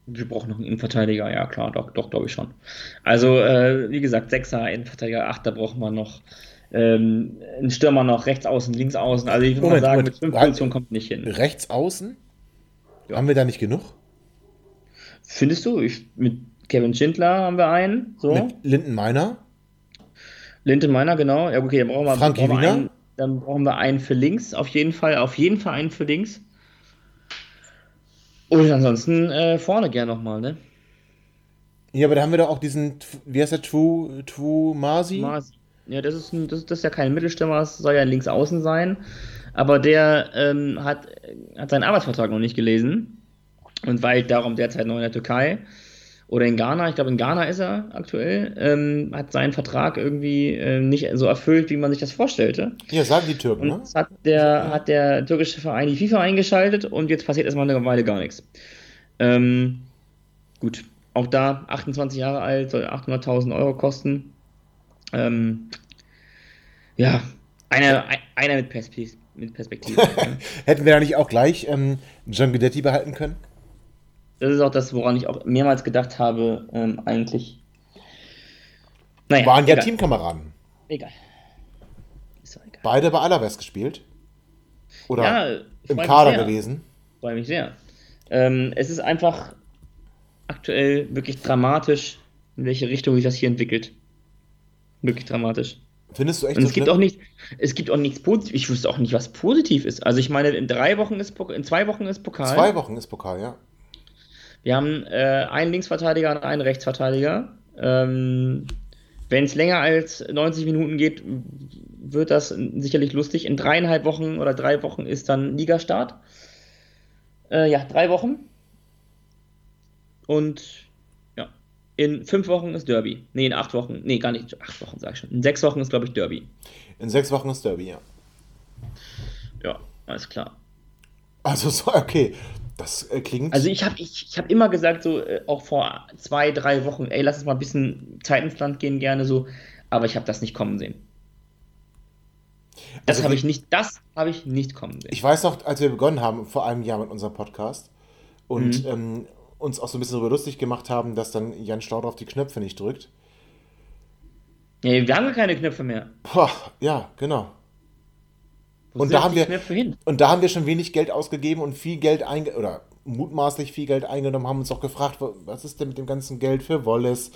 Wir brauchen noch einen Innenverteidiger, ja klar, doch, doch glaube ich schon. Also, äh, wie gesagt, Sechser, Innenverteidiger, Achter brauchen wir noch. Ähm, ein Stürmer noch, rechts außen, links außen. Also ich würde mal sagen, Moment. mit fünf Positionen kommt nicht hin. Rechts außen? Ja. Haben wir da nicht genug? Findest du? Ich, mit Kevin Schindler haben wir einen. So. Mit Linden Meiner? Linden Meiner, genau. Ja, okay, dann brauchen wir, Frankie brauchen wir einen, dann brauchen wir einen für links, auf jeden Fall. Auf jeden Fall einen für links. Und ansonsten äh, vorne gern nochmal, ne? Ja, aber da haben wir doch auch diesen, wie heißt der, Twu Masi? Masi. Ja, das ist, ein, das, das ist ja kein Mittelstürmer, das soll ja ein Linksaußen sein. Aber der ähm, hat, hat seinen Arbeitsvertrag noch nicht gelesen und weilt darum derzeit noch in der Türkei oder in Ghana, ich glaube in Ghana ist er aktuell, ähm, hat seinen Vertrag irgendwie äh, nicht so erfüllt, wie man sich das vorstellte. Ja, sagen die Türken, und ne? hat der, hat der türkische Verein die FIFA eingeschaltet und jetzt passiert erstmal eine Weile gar nichts. Ähm, gut, auch da 28 Jahre alt, soll 800.000 Euro kosten. Ähm, ja, einer, einer mit, Perspektive. Mit Perspektive *laughs* Hätten wir da nicht auch gleich ähm, John Guidetti behalten können? Das ist auch das, woran ich auch mehrmals gedacht habe, ähm, eigentlich. Naja, Waren ja Teamkameraden. Egal. egal. Beide bei Alaves gespielt? Oder ja, im Kader gewesen? Freue mich sehr. Ähm, es ist einfach aktuell wirklich dramatisch, in welche Richtung sich das hier entwickelt. Wirklich dramatisch. Findest du echt Und es gibt auch nicht, es gibt auch nichts positiv. Ich wüsste auch nicht, was positiv ist. Also ich meine, in drei Wochen ist in zwei Wochen ist Pokal. Zwei Wochen ist Pokal, ja. Wir haben äh, einen Linksverteidiger und einen Rechtsverteidiger. Ähm, Wenn es länger als 90 Minuten geht, wird das sicherlich lustig. In dreieinhalb Wochen oder drei Wochen ist dann Ligastart. Äh, ja, drei Wochen. Und ja, in fünf Wochen ist Derby. Nee, in acht Wochen. Nee, gar nicht. Acht Wochen, sag ich schon. In sechs Wochen ist, glaube ich, Derby. In sechs Wochen ist Derby, ja. Ja, alles klar. Also, okay. Das äh, klingt. Also ich habe ich, ich hab immer gesagt, so äh, auch vor zwei, drei Wochen, ey, lass uns mal ein bisschen Zeit ins Land gehen, gerne so, aber ich habe das nicht kommen sehen. Das also habe ich nicht, das habe ich nicht kommen sehen. Ich weiß noch, als wir begonnen haben, vor einem Jahr mit unserem Podcast und mhm. ähm, uns auch so ein bisschen darüber lustig gemacht haben, dass dann Jan Staudorf die Knöpfe nicht drückt. Nee, wir haben keine Knöpfe mehr. Boah, ja, genau und da, haben wir, und da haben wir schon wenig Geld ausgegeben und viel Geld einge oder mutmaßlich viel Geld eingenommen, haben uns auch gefragt, was ist denn mit dem ganzen Geld für Wallace?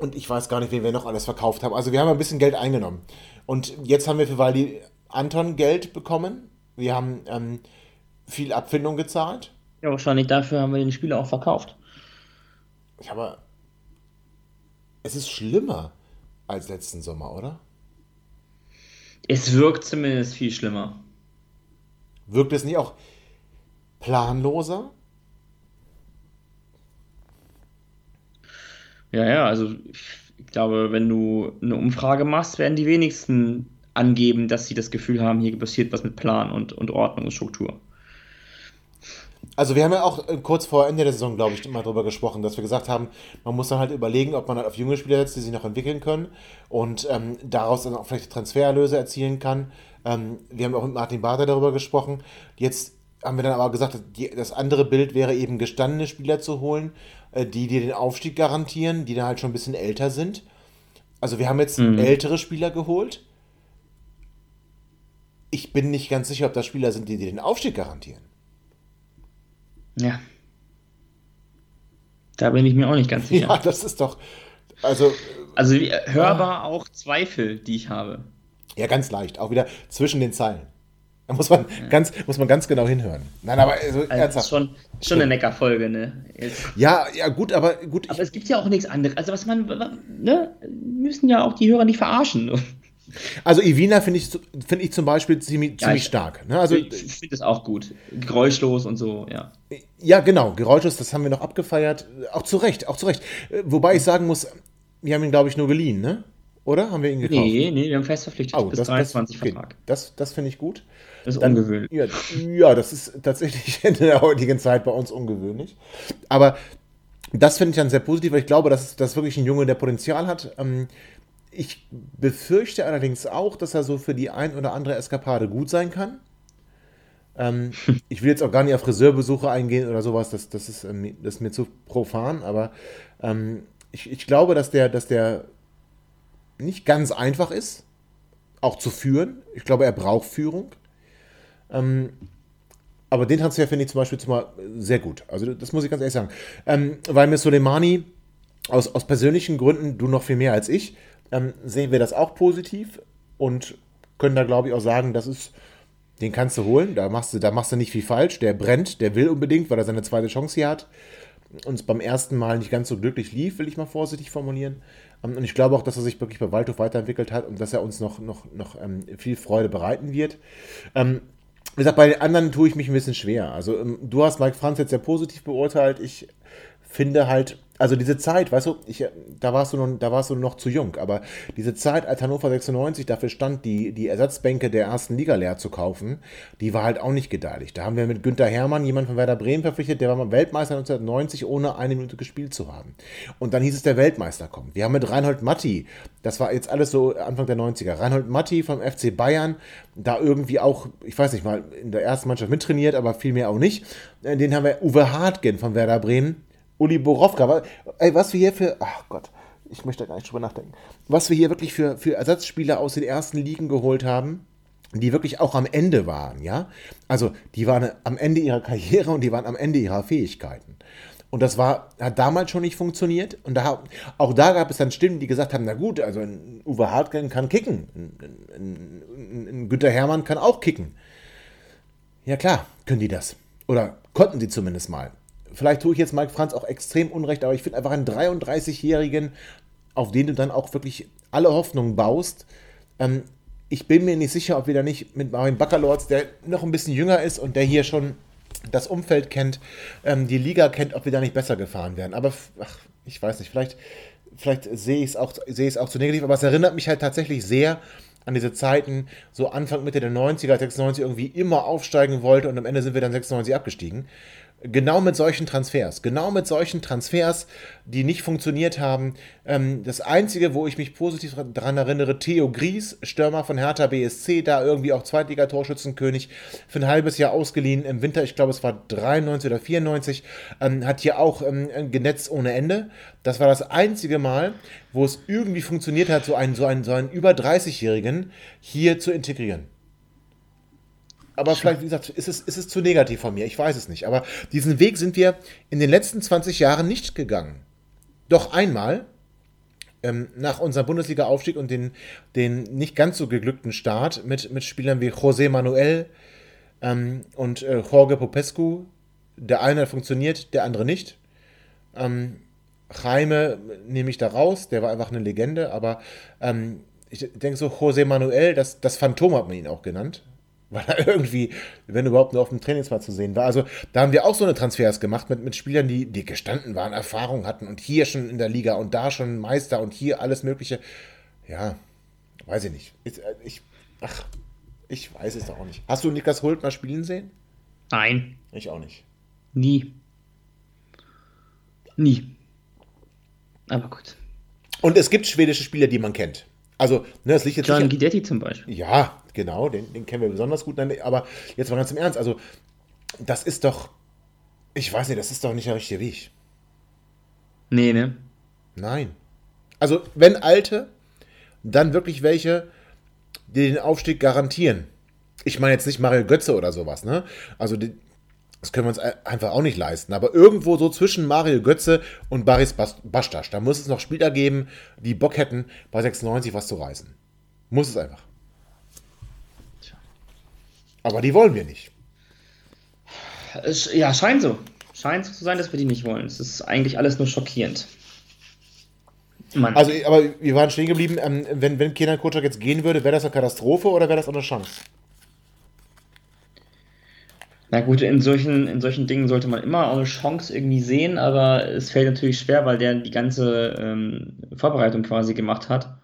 Und ich weiß gar nicht, wen wir noch alles verkauft haben. Also wir haben ein bisschen Geld eingenommen. Und jetzt haben wir für Waldi Anton Geld bekommen. Wir haben ähm, viel Abfindung gezahlt. Ja, wahrscheinlich dafür haben wir den Spieler auch verkauft. Ja, aber es ist schlimmer als letzten Sommer, oder? Es wirkt zumindest viel schlimmer. Wirkt es nicht auch planloser? Ja, ja, also Ich glaube, wenn du eine Umfrage machst, werden die wenigsten angeben, dass sie das Gefühl haben, hier passiert was mit Plan und, und Ordnung und Struktur. Also wir haben ja auch äh, kurz vor Ende der Saison, glaube ich, mal darüber gesprochen, dass wir gesagt haben, man muss dann halt überlegen, ob man halt auf junge Spieler setzt, die sich noch entwickeln können und ähm, daraus dann auch vielleicht Transfererlöse erzielen kann. Ähm, wir haben auch mit Martin Barter darüber gesprochen. Jetzt haben wir dann aber gesagt, die, das andere Bild wäre eben gestandene Spieler zu holen, äh, die dir den Aufstieg garantieren, die dann halt schon ein bisschen älter sind. Also wir haben jetzt mhm. ältere Spieler geholt. Ich bin nicht ganz sicher, ob das Spieler sind, die dir den Aufstieg garantieren. Ja. Da bin ich mir auch nicht ganz sicher. *laughs* Ja, das ist doch. Also. Also hörbar ah. auch Zweifel, die ich habe. Ja, ganz leicht. Auch wieder zwischen den Zeilen. Da muss man, ja. ganz, muss man ganz genau hinhören. Nein, aber also, also ernsthaft. Das ist schon, schon eine Neckerfolge, ne? Jetzt. Ja, ja, gut, aber gut. Aber es gibt ja auch nichts anderes. Also, was man, ne? Müssen ja auch die Hörer nicht verarschen. Also Ivina finde ich, find ich zum Beispiel ziemlich, ja, ziemlich ich, stark. Ne? Also, ich finde es auch gut. Geräuschlos und so, ja. Ja, genau, geräuschlos, das haben wir noch abgefeiert. Auch zu Recht, auch zu Recht. Wobei ich sagen muss, wir haben ihn, glaube ich, nur geliehen, ne? Oder? Haben wir ihn gekauft? Nee, nee, wir haben fest verpflichtet oh, bis das, 23 das, Vertrag. Das, das finde ich gut. Das ist Dann, ungewöhnlich. Ja, ja, das ist tatsächlich *laughs* in der heutigen Zeit bei uns ungewöhnlich. Aber das finde ich dann sehr positiv, weil ich glaube, dass das wirklich ein Junge, der Potenzial hat. Ähm, ich befürchte allerdings auch, dass er so für die ein oder andere Eskapade gut sein kann. Ähm, *laughs* ich will jetzt auch gar nicht auf Friseurbesuche eingehen oder sowas, das, das, ist, ähm, das ist mir zu profan, aber ähm, ich, ich glaube, dass der, dass der nicht ganz einfach ist, auch zu führen. Ich glaube, er braucht Führung. Ähm, aber den Transfer finde ich zum Beispiel zumal sehr gut. Also das muss ich ganz ehrlich sagen. Ähm, weil mir Soleimani aus, aus persönlichen Gründen, du noch viel mehr als ich, ähm, sehen wir das auch positiv und können da, glaube ich, auch sagen, das ist, den kannst du holen, da machst du, da machst du nicht viel falsch, der brennt, der will unbedingt, weil er seine zweite Chance hier hat. Uns beim ersten Mal nicht ganz so glücklich lief, will ich mal vorsichtig formulieren. Ähm, und ich glaube auch, dass er sich wirklich bei Waldhof weiterentwickelt hat und dass er uns noch, noch, noch ähm, viel Freude bereiten wird. Ähm, wie gesagt, bei den anderen tue ich mich ein bisschen schwer. Also, du hast Mike Franz jetzt sehr positiv beurteilt. Ich finde halt, also diese Zeit, weißt du, ich, da, warst du noch, da warst du noch zu jung, aber diese Zeit, als Hannover 96 dafür stand, die, die Ersatzbänke der ersten Liga leer zu kaufen, die war halt auch nicht gedeihlich. Da haben wir mit Günter Hermann jemanden von Werder Bremen verpflichtet, der war Weltmeister 1990, ohne eine Minute gespielt zu haben. Und dann hieß es, der Weltmeister kommt. Wir haben mit Reinhold Matti, das war jetzt alles so Anfang der 90er, Reinhold Matti vom FC Bayern, da irgendwie auch, ich weiß nicht mal, in der ersten Mannschaft mittrainiert, aber vielmehr auch nicht. Den haben wir Uwe Hartgen von Werder Bremen Uli Borowka. Ey, was wir hier für. Ach Gott, ich möchte da gar nicht drüber nachdenken. Was wir hier wirklich für, für Ersatzspieler aus den ersten Ligen geholt haben, die wirklich auch am Ende waren, ja. Also, die waren am Ende ihrer Karriere und die waren am Ende ihrer Fähigkeiten. Und das war, hat damals schon nicht funktioniert. Und da, auch da gab es dann Stimmen, die gesagt haben: Na gut, also ein Uwe Hartgen kann kicken. Ein, ein, ein Günter Hermann kann auch kicken. Ja, klar, können die das. Oder konnten sie zumindest mal vielleicht tue ich jetzt Mike Franz auch extrem unrecht, aber ich finde einfach einen 33-Jährigen, auf den du dann auch wirklich alle Hoffnungen baust. Ähm, ich bin mir nicht sicher, ob wir da nicht mit Marvin Baccalords, der noch ein bisschen jünger ist und der hier schon das Umfeld kennt, ähm, die Liga kennt, ob wir da nicht besser gefahren wären. Aber ach, ich weiß nicht, vielleicht, vielleicht sehe ich es auch, sehe auch zu negativ, aber es erinnert mich halt tatsächlich sehr an diese Zeiten, so Anfang, Mitte der 90er, 96 irgendwie immer aufsteigen wollte und am Ende sind wir dann 96 abgestiegen genau mit solchen Transfers, genau mit solchen Transfers, die nicht funktioniert haben. Ähm, das Einzige, wo ich mich positiv daran erinnere, Theo Gries, Stürmer von Hertha BSC, da irgendwie auch Zweitliga-Torschützenkönig, für ein halbes Jahr ausgeliehen im Winter, ich glaube es war 93 oder 94, ähm, hat hier auch ähm, genetzt ohne Ende. Das war das einzige Mal, wo es irgendwie funktioniert hat, so einen, so einen, so einen über 30-Jährigen hier zu integrieren. Aber vielleicht, wie gesagt, ist es, ist es zu negativ von mir. Ich weiß es nicht. Aber diesen Weg sind wir in den letzten 20 Jahren nicht gegangen. Doch einmal, ähm, nach unserem Bundesliga-Aufstieg und den, den nicht ganz so geglückten Start mit, mit Spielern wie José Manuel ähm, und äh, Jorge Popescu, der eine funktioniert, der andere nicht. Ähm, Jaime nehme ich da raus, der war einfach eine Legende, aber ähm, ich denke so, José Manuel, das, das Phantom hat man ihn auch genannt, weil er irgendwie, wenn überhaupt, nur auf dem Trainingsplatz zu sehen war. Also da haben wir auch so eine Transfers gemacht mit, mit Spielern, die, die gestanden waren, Erfahrung hatten und hier schon in der Liga und da schon Meister und hier alles Mögliche. Ja, weiß ich nicht. Ich, äh, ich ach, ich weiß es doch auch nicht. Hast du Niklas Hult mal spielen sehen? Nein. Ich auch nicht. Nie. Nie. Aber gut. Und es gibt schwedische Spieler, die man kennt. Also, ne, das liegt jetzt John. Guidetti zum Beispiel. Ja, genau, den, den kennen wir besonders gut. Aber jetzt mal ganz im Ernst. Also, das ist doch. Ich weiß nicht, das ist doch nicht der richtige Weg. Nee, ne? Nein. Also, wenn alte, dann wirklich welche, die den Aufstieg garantieren. Ich meine jetzt nicht Mario Götze oder sowas, ne? Also, die, das können wir uns ein- einfach auch nicht leisten. Aber irgendwo so zwischen Mario Götze und Baris Bas- Bastas, da muss es noch Spieler geben, die Bock hätten, bei 96 was zu reißen. Muss es einfach. Aber die wollen wir nicht. Es, ja, scheint so. Scheint so zu sein, dass wir die nicht wollen. Es ist eigentlich alles nur schockierend. Mann. Also, aber wir waren stehen geblieben, ähm, wenn, wenn Kenan Kocak jetzt gehen würde, wäre das eine Katastrophe oder wäre das auch eine Chance? Na gut, in solchen, in solchen Dingen sollte man immer auch eine Chance irgendwie sehen, aber es fällt natürlich schwer, weil der die ganze ähm, Vorbereitung quasi gemacht hat.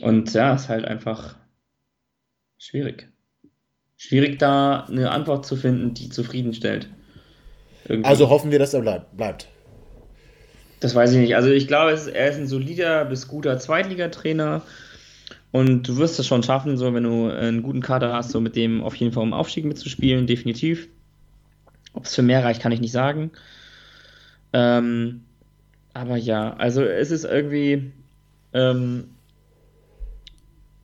Und ja, ist halt einfach schwierig. Schwierig, da eine Antwort zu finden, die zufriedenstellt. Irgendwie. Also hoffen wir, dass er bleib, bleibt. Das weiß ich nicht. Also ich glaube, ist, er ist ein solider bis guter Zweitligatrainer und du wirst es schon schaffen, so wenn du einen guten Kader hast, so mit dem auf jeden Fall um Aufstieg mitzuspielen, definitiv. Ob es für mehr reicht, kann ich nicht sagen. Ähm, aber ja, also es ist irgendwie ähm,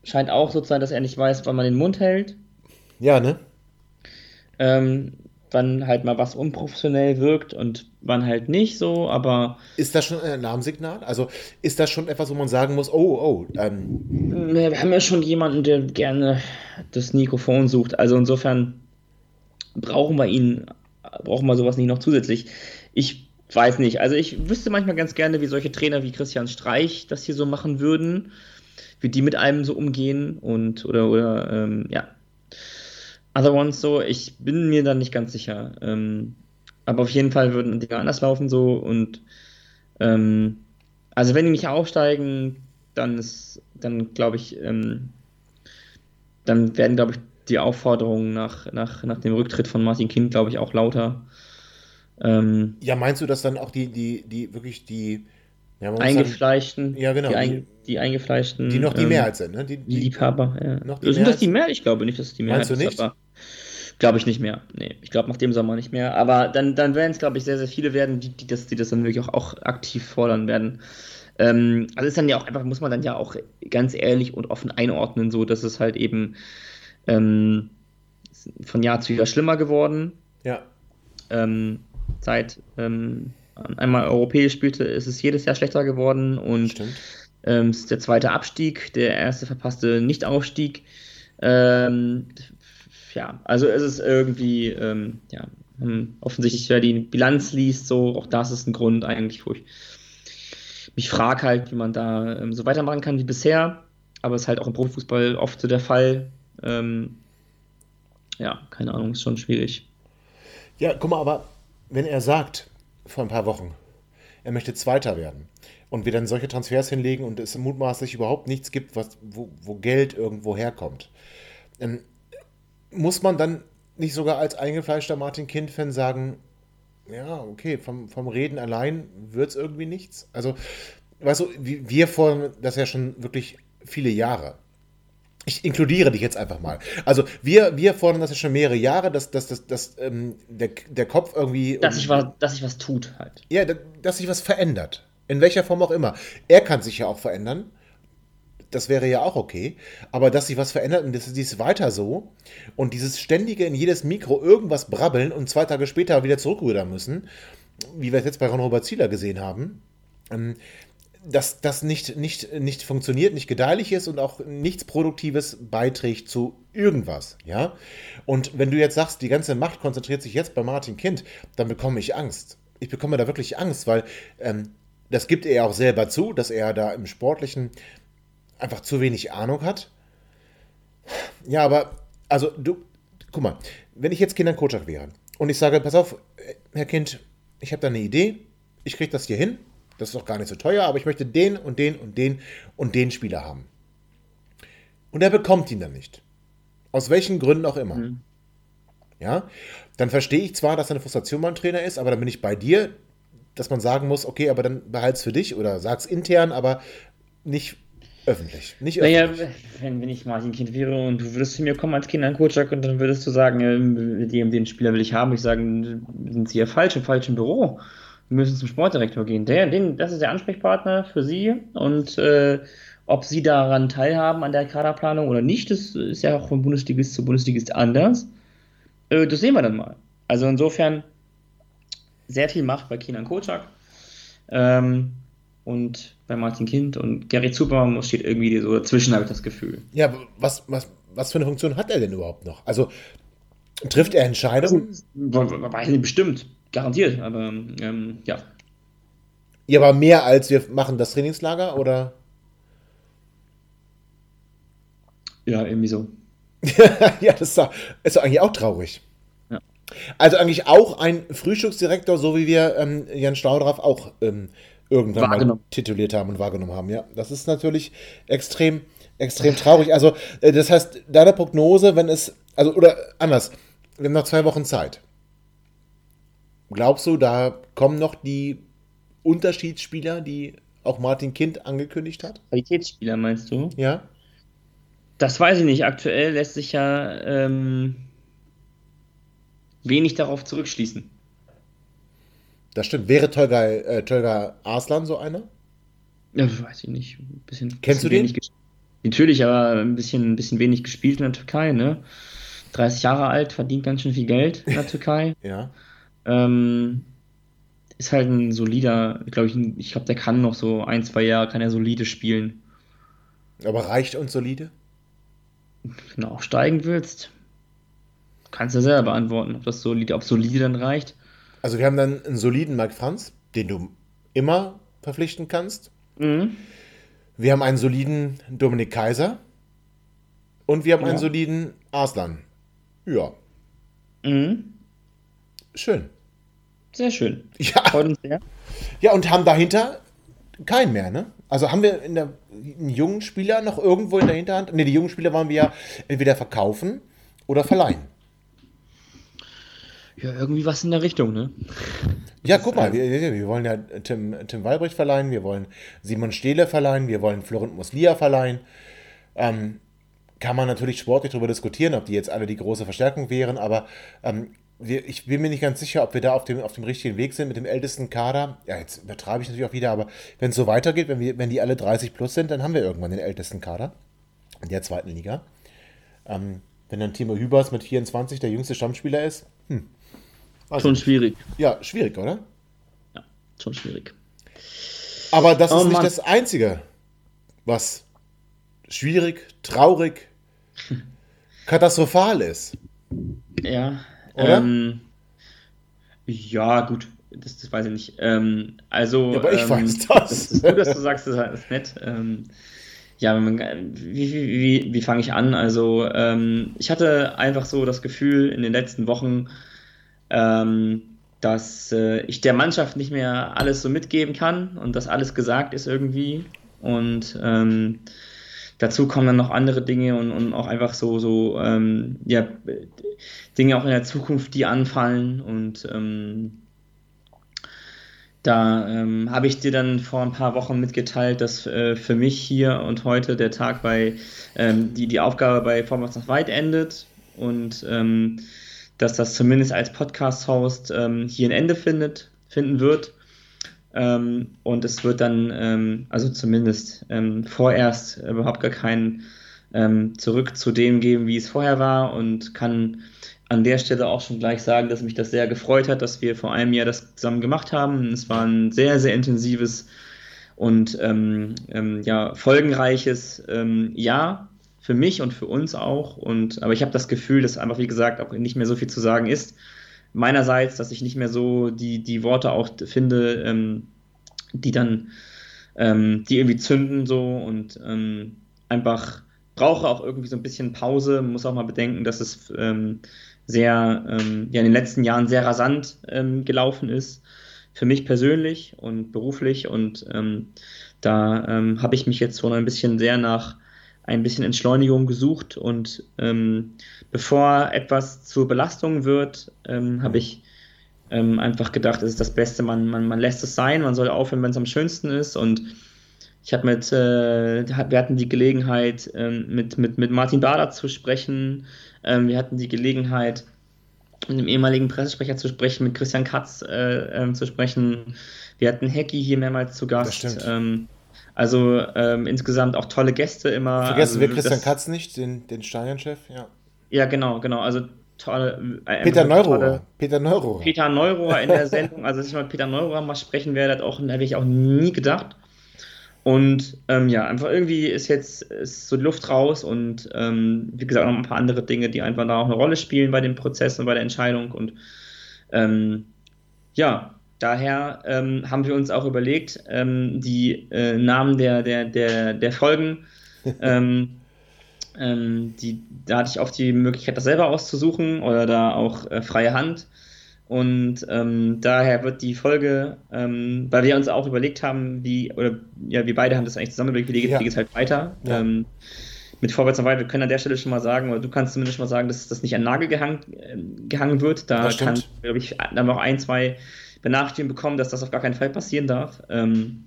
scheint auch so zu sein, dass er nicht weiß, wann man den Mund hält. Ja, ne? Ähm, wann halt mal was unprofessionell wirkt und wann halt nicht so, aber Ist das schon ein Alarmsignal? Also ist das schon etwas, wo man sagen muss, oh, oh, ähm, Wir haben ja schon jemanden, der gerne das Mikrofon sucht. Also insofern brauchen wir ihn, brauchen wir sowas nicht noch zusätzlich. Ich weiß nicht. Also ich wüsste manchmal ganz gerne, wie solche Trainer wie Christian Streich das hier so machen würden, wie die mit einem so umgehen und oder oder ähm, ja. Other ones so, ich bin mir da nicht ganz sicher. Ähm, aber auf jeden Fall würden Dinge anders laufen so und ähm, also wenn die nicht aufsteigen, dann ist, dann glaube ich, ähm, dann werden, glaube ich, die Aufforderungen nach, nach, nach dem Rücktritt von Martin Kind, glaube ich, auch lauter. Ähm, ja, meinst du, dass dann auch die, die, die wirklich die, ja, eingefleischten, Ja, genau, die, ein, die eingefleischten, sagen, die noch die ähm, Mehrheit sind, ne? Die, die Liebhaber, ja. noch die Sind das die Mehrheit? Ich glaube nicht, dass es die Mehrheit Meinst du ist, nicht? aber glaube ich nicht mehr. Nee, ich glaube nach dem Sommer nicht mehr. Aber dann, dann werden es, glaube ich, sehr, sehr viele werden, die, die, das, die das dann wirklich auch, auch aktiv fordern werden. Ähm, also ist dann ja auch einfach, muss man dann ja auch ganz ehrlich und offen einordnen, so dass es halt eben ähm, von Jahr zu Jahr schlimmer geworden. ja, Ähm, seit ähm, einmal europäisch spielte, ist es jedes Jahr schlechter geworden und ähm, es ist der zweite Abstieg, der erste verpasste Nichtaufstieg. Ähm, ja, also es ist irgendwie, ähm, ja, hm, offensichtlich, wer die Bilanz liest, so, auch das ist ein Grund eigentlich, wo ich mich frage halt, wie man da ähm, so weitermachen kann wie bisher. Aber es ist halt auch im Profifußball oft so der Fall. Ähm, ja, keine Ahnung, ist schon schwierig. Ja, guck mal, aber wenn er sagt, vor ein paar Wochen, er möchte Zweiter werden und wir dann solche Transfers hinlegen und es mutmaßlich überhaupt nichts gibt, was, wo, wo Geld irgendwo herkommt, ähm, muss man dann nicht sogar als eingefleischter Martin Kind-Fan sagen, ja, okay, vom, vom Reden allein wird es irgendwie nichts? Also, weißt du, wir fordern das ja schon wirklich viele Jahre. Ich inkludiere dich jetzt einfach mal. Also wir, wir fordern das ja schon mehrere Jahre, dass, dass, dass, dass ähm, der, der Kopf irgendwie. Dass sich was, dass sich was tut halt. Ja, da- dass sich was verändert. In welcher Form auch immer. Er kann sich ja auch verändern. Das wäre ja auch okay. Aber dass sich was verändert und das ist weiter so. Und dieses ständige in jedes Mikro irgendwas brabbeln und zwei Tage später wieder zurückrudern müssen, wie wir es jetzt bei Ron-Robert Zieler gesehen haben, ähm, dass das nicht, nicht, nicht funktioniert, nicht gedeihlich ist und auch nichts Produktives beiträgt zu irgendwas, ja. Und wenn du jetzt sagst, die ganze Macht konzentriert sich jetzt bei Martin Kind, dann bekomme ich Angst. Ich bekomme da wirklich Angst, weil ähm, das gibt er ja auch selber zu, dass er da im Sportlichen einfach zu wenig Ahnung hat. Ja, aber, also du, guck mal, wenn ich jetzt Kinder Kotschak wäre und ich sage, pass auf, Herr Kind, ich habe da eine Idee, ich kriege das hier hin, das ist auch gar nicht so teuer, aber ich möchte den und den und den und den Spieler haben. Und er bekommt ihn dann nicht. Aus welchen Gründen auch immer. Mhm. Ja, dann verstehe ich zwar, dass eine Frustration beim Trainer ist, aber dann bin ich bei dir, dass man sagen muss, okay, aber dann behalt's für dich oder sag's intern, aber nicht öffentlich. Nicht naja, öffentlich. wenn, wenn ich Martin Kind wäre und du würdest zu mir kommen als Kind an Kotschak und dann würdest du sagen, äh, den, den Spieler will ich haben, ich sagen, sind Sie ja falsch im falschen Büro. Wir müssen zum Sportdirektor gehen. Der, den, das ist der Ansprechpartner für Sie und äh, ob Sie daran teilhaben an der Kaderplanung oder nicht, das ist ja auch von Bundesligist zu Bundesligist anders. Äh, das sehen wir dann mal. Also insofern sehr viel Macht bei Kinan Kocak. Ähm, und bei Martin Kind und Gary Zubermann steht irgendwie so dazwischen, habe ich das Gefühl. Ja, was, was, was für eine Funktion hat er denn überhaupt noch? Also trifft er Entscheidungen? Weiß nicht, bestimmt, garantiert, aber ähm, ja. Ja, aber mehr als wir machen das Trainingslager oder? Ja, irgendwie so. *laughs* ja, das ist doch, ist doch eigentlich auch traurig. Ja. Also eigentlich auch ein Frühstücksdirektor, so wie wir ähm, Jan Staudraff auch ähm, irgendwann mal tituliert haben und wahrgenommen haben. Ja, das ist natürlich extrem, extrem traurig. Also, äh, das heißt, deine Prognose, wenn es, also, oder anders, wir haben noch zwei Wochen Zeit. Glaubst du, da kommen noch die Unterschiedsspieler, die auch Martin Kind angekündigt hat? Qualitätsspieler meinst du? Ja. Das weiß ich nicht. Aktuell lässt sich ja ähm, wenig darauf zurückschließen. Das stimmt. Wäre Tolga, äh, Tolga Arslan so einer? Ja, weiß ich nicht. Ein bisschen, Kennst bisschen du den? Natürlich, aber ein bisschen, ein bisschen wenig gespielt in der Türkei, ne? 30 Jahre alt, verdient ganz schön viel Geld in der *laughs* Türkei. ja. Ähm, ist halt ein solider, glaube ich, ich glaube, der kann noch so ein, zwei Jahre, kann er solide spielen. Aber reicht uns solide? wenn du aufsteigen willst, kannst du selber beantworten, ob das solide, ob solide dann reicht. Also wir haben dann einen soliden Mike Franz, den du immer verpflichten kannst. Mhm. Wir haben einen soliden Dominik Kaiser und wir haben ja. einen soliden Arslan. Ja. Mhm. Schön. Sehr schön. Ja. Freut uns sehr. Ja, und haben dahinter keinen mehr, ne? Also haben wir in der, einen jungen Spieler noch irgendwo in der Hinterhand? Ne, die jungen Spieler wollen wir ja entweder verkaufen oder verleihen. Ja, irgendwie was in der Richtung, ne? Ja, guck mal, wir, wir wollen ja Tim, Tim Walbrecht verleihen, wir wollen Simon Stehle verleihen, wir wollen Florent Muslia verleihen. Ähm, kann man natürlich sportlich darüber diskutieren, ob die jetzt alle die große Verstärkung wären, aber ähm, wir, ich bin mir nicht ganz sicher, ob wir da auf dem, auf dem richtigen Weg sind mit dem ältesten Kader. Ja, jetzt übertreibe ich natürlich auch wieder, aber wenn es so weitergeht, wenn, wir, wenn die alle 30 plus sind, dann haben wir irgendwann den ältesten Kader in der zweiten Liga. Ähm, wenn dann Timo Hübers mit 24 der jüngste Stammspieler ist, hm. schon nicht. schwierig. Ja, schwierig, oder? Ja, schon schwierig. Aber das oh, ist nicht Mann. das Einzige, was schwierig, traurig, *laughs* katastrophal ist. Ja, oder? Ähm, ja, gut, das, das, weiß ich nicht. Ähm, also, ja, aber ich ähm, weiß das. das. ist gut, dass du sagst, das ist nett. Ähm, ja, wie, wie, wie, wie fange ich an? Also, ähm, ich hatte einfach so das Gefühl in den letzten Wochen, ähm, dass äh, ich der Mannschaft nicht mehr alles so mitgeben kann und dass alles gesagt ist irgendwie. Und dazu kommen dann noch andere Dinge und, und auch einfach so, so ähm, ja, Dinge auch in der Zukunft, die anfallen. Und ähm, da ähm, habe ich dir dann vor ein paar Wochen mitgeteilt, dass äh, für mich hier und heute der Tag bei, ähm, die, die Aufgabe bei Vorwärts nach Weit endet und ähm, dass das zumindest als Podcast-Host ähm, hier ein Ende findet, finden wird. Ähm, und es wird dann, ähm, also zumindest ähm, vorerst überhaupt gar kein ähm, Zurück zu dem geben, wie es vorher war und kann an der Stelle auch schon gleich sagen, dass mich das sehr gefreut hat, dass wir vor einem Jahr das zusammen gemacht haben. Es war ein sehr, sehr intensives und ähm, ähm, ja, folgenreiches Jahr für mich und für uns auch. Und, aber ich habe das Gefühl, dass einfach, wie gesagt, auch nicht mehr so viel zu sagen ist meinerseits, dass ich nicht mehr so die, die Worte auch finde, ähm, die dann, ähm, die irgendwie zünden so und ähm, einfach brauche auch irgendwie so ein bisschen Pause, muss auch mal bedenken, dass es ähm, sehr, ähm, ja, in den letzten Jahren sehr rasant ähm, gelaufen ist. Für mich persönlich und beruflich. Und da habe ich mich jetzt so ein bisschen sehr nach ein bisschen Entschleunigung gesucht. Und ähm, bevor etwas zur Belastung wird, ähm, habe ich einfach gedacht, es ist das Beste, man, man, man lässt es sein, man soll aufhören, wenn es am schönsten ist. Und ich habe mit, äh, wir hatten die Gelegenheit, ähm, mit, mit, mit Martin Bader zu sprechen. Ähm, wir hatten die Gelegenheit, mit dem ehemaligen Pressesprecher zu sprechen, mit Christian Katz äh, äh, zu sprechen. Wir hatten Hecki hier mehrmals zu Gast. Ähm, also ähm, insgesamt auch tolle Gäste immer. Vergessen also, wir Christian Katz nicht, den, den Steinern-Chef, ja. Ja, genau, genau. Also tolle. Äh, Peter Neurohrer. Peter Neurohrer. Peter Neurohrer in der *laughs* Sendung. Also, dass ich mal mit Peter Neurohrer mal sprechen werde, hat auch, hätte ich auch nie gedacht. Und ähm, ja, einfach irgendwie ist jetzt ist so Luft raus und ähm, wie gesagt, noch ein paar andere Dinge, die einfach da auch eine Rolle spielen bei dem Prozess und bei der Entscheidung. Und ähm, ja, daher ähm, haben wir uns auch überlegt, ähm, die äh, Namen der, der, der, der Folgen, *laughs* ähm, die, da hatte ich auch die Möglichkeit, das selber auszusuchen oder da auch äh, freie Hand. Und ähm, daher wird die Folge, ähm, weil wir uns auch überlegt haben, wie, oder ja, wir beide haben das eigentlich zusammen überlegt, wie, geht es halt weiter. Ja. Ähm, mit Vorwärts und Weiter, wir können an der Stelle schon mal sagen, oder du kannst zumindest schon mal sagen, dass das nicht an Nagel gehangen, äh, gehangen wird. Da kann, glaube ich, dann noch ein, zwei Benachrichtigungen bekommen, dass das auf gar keinen Fall passieren darf. Ähm,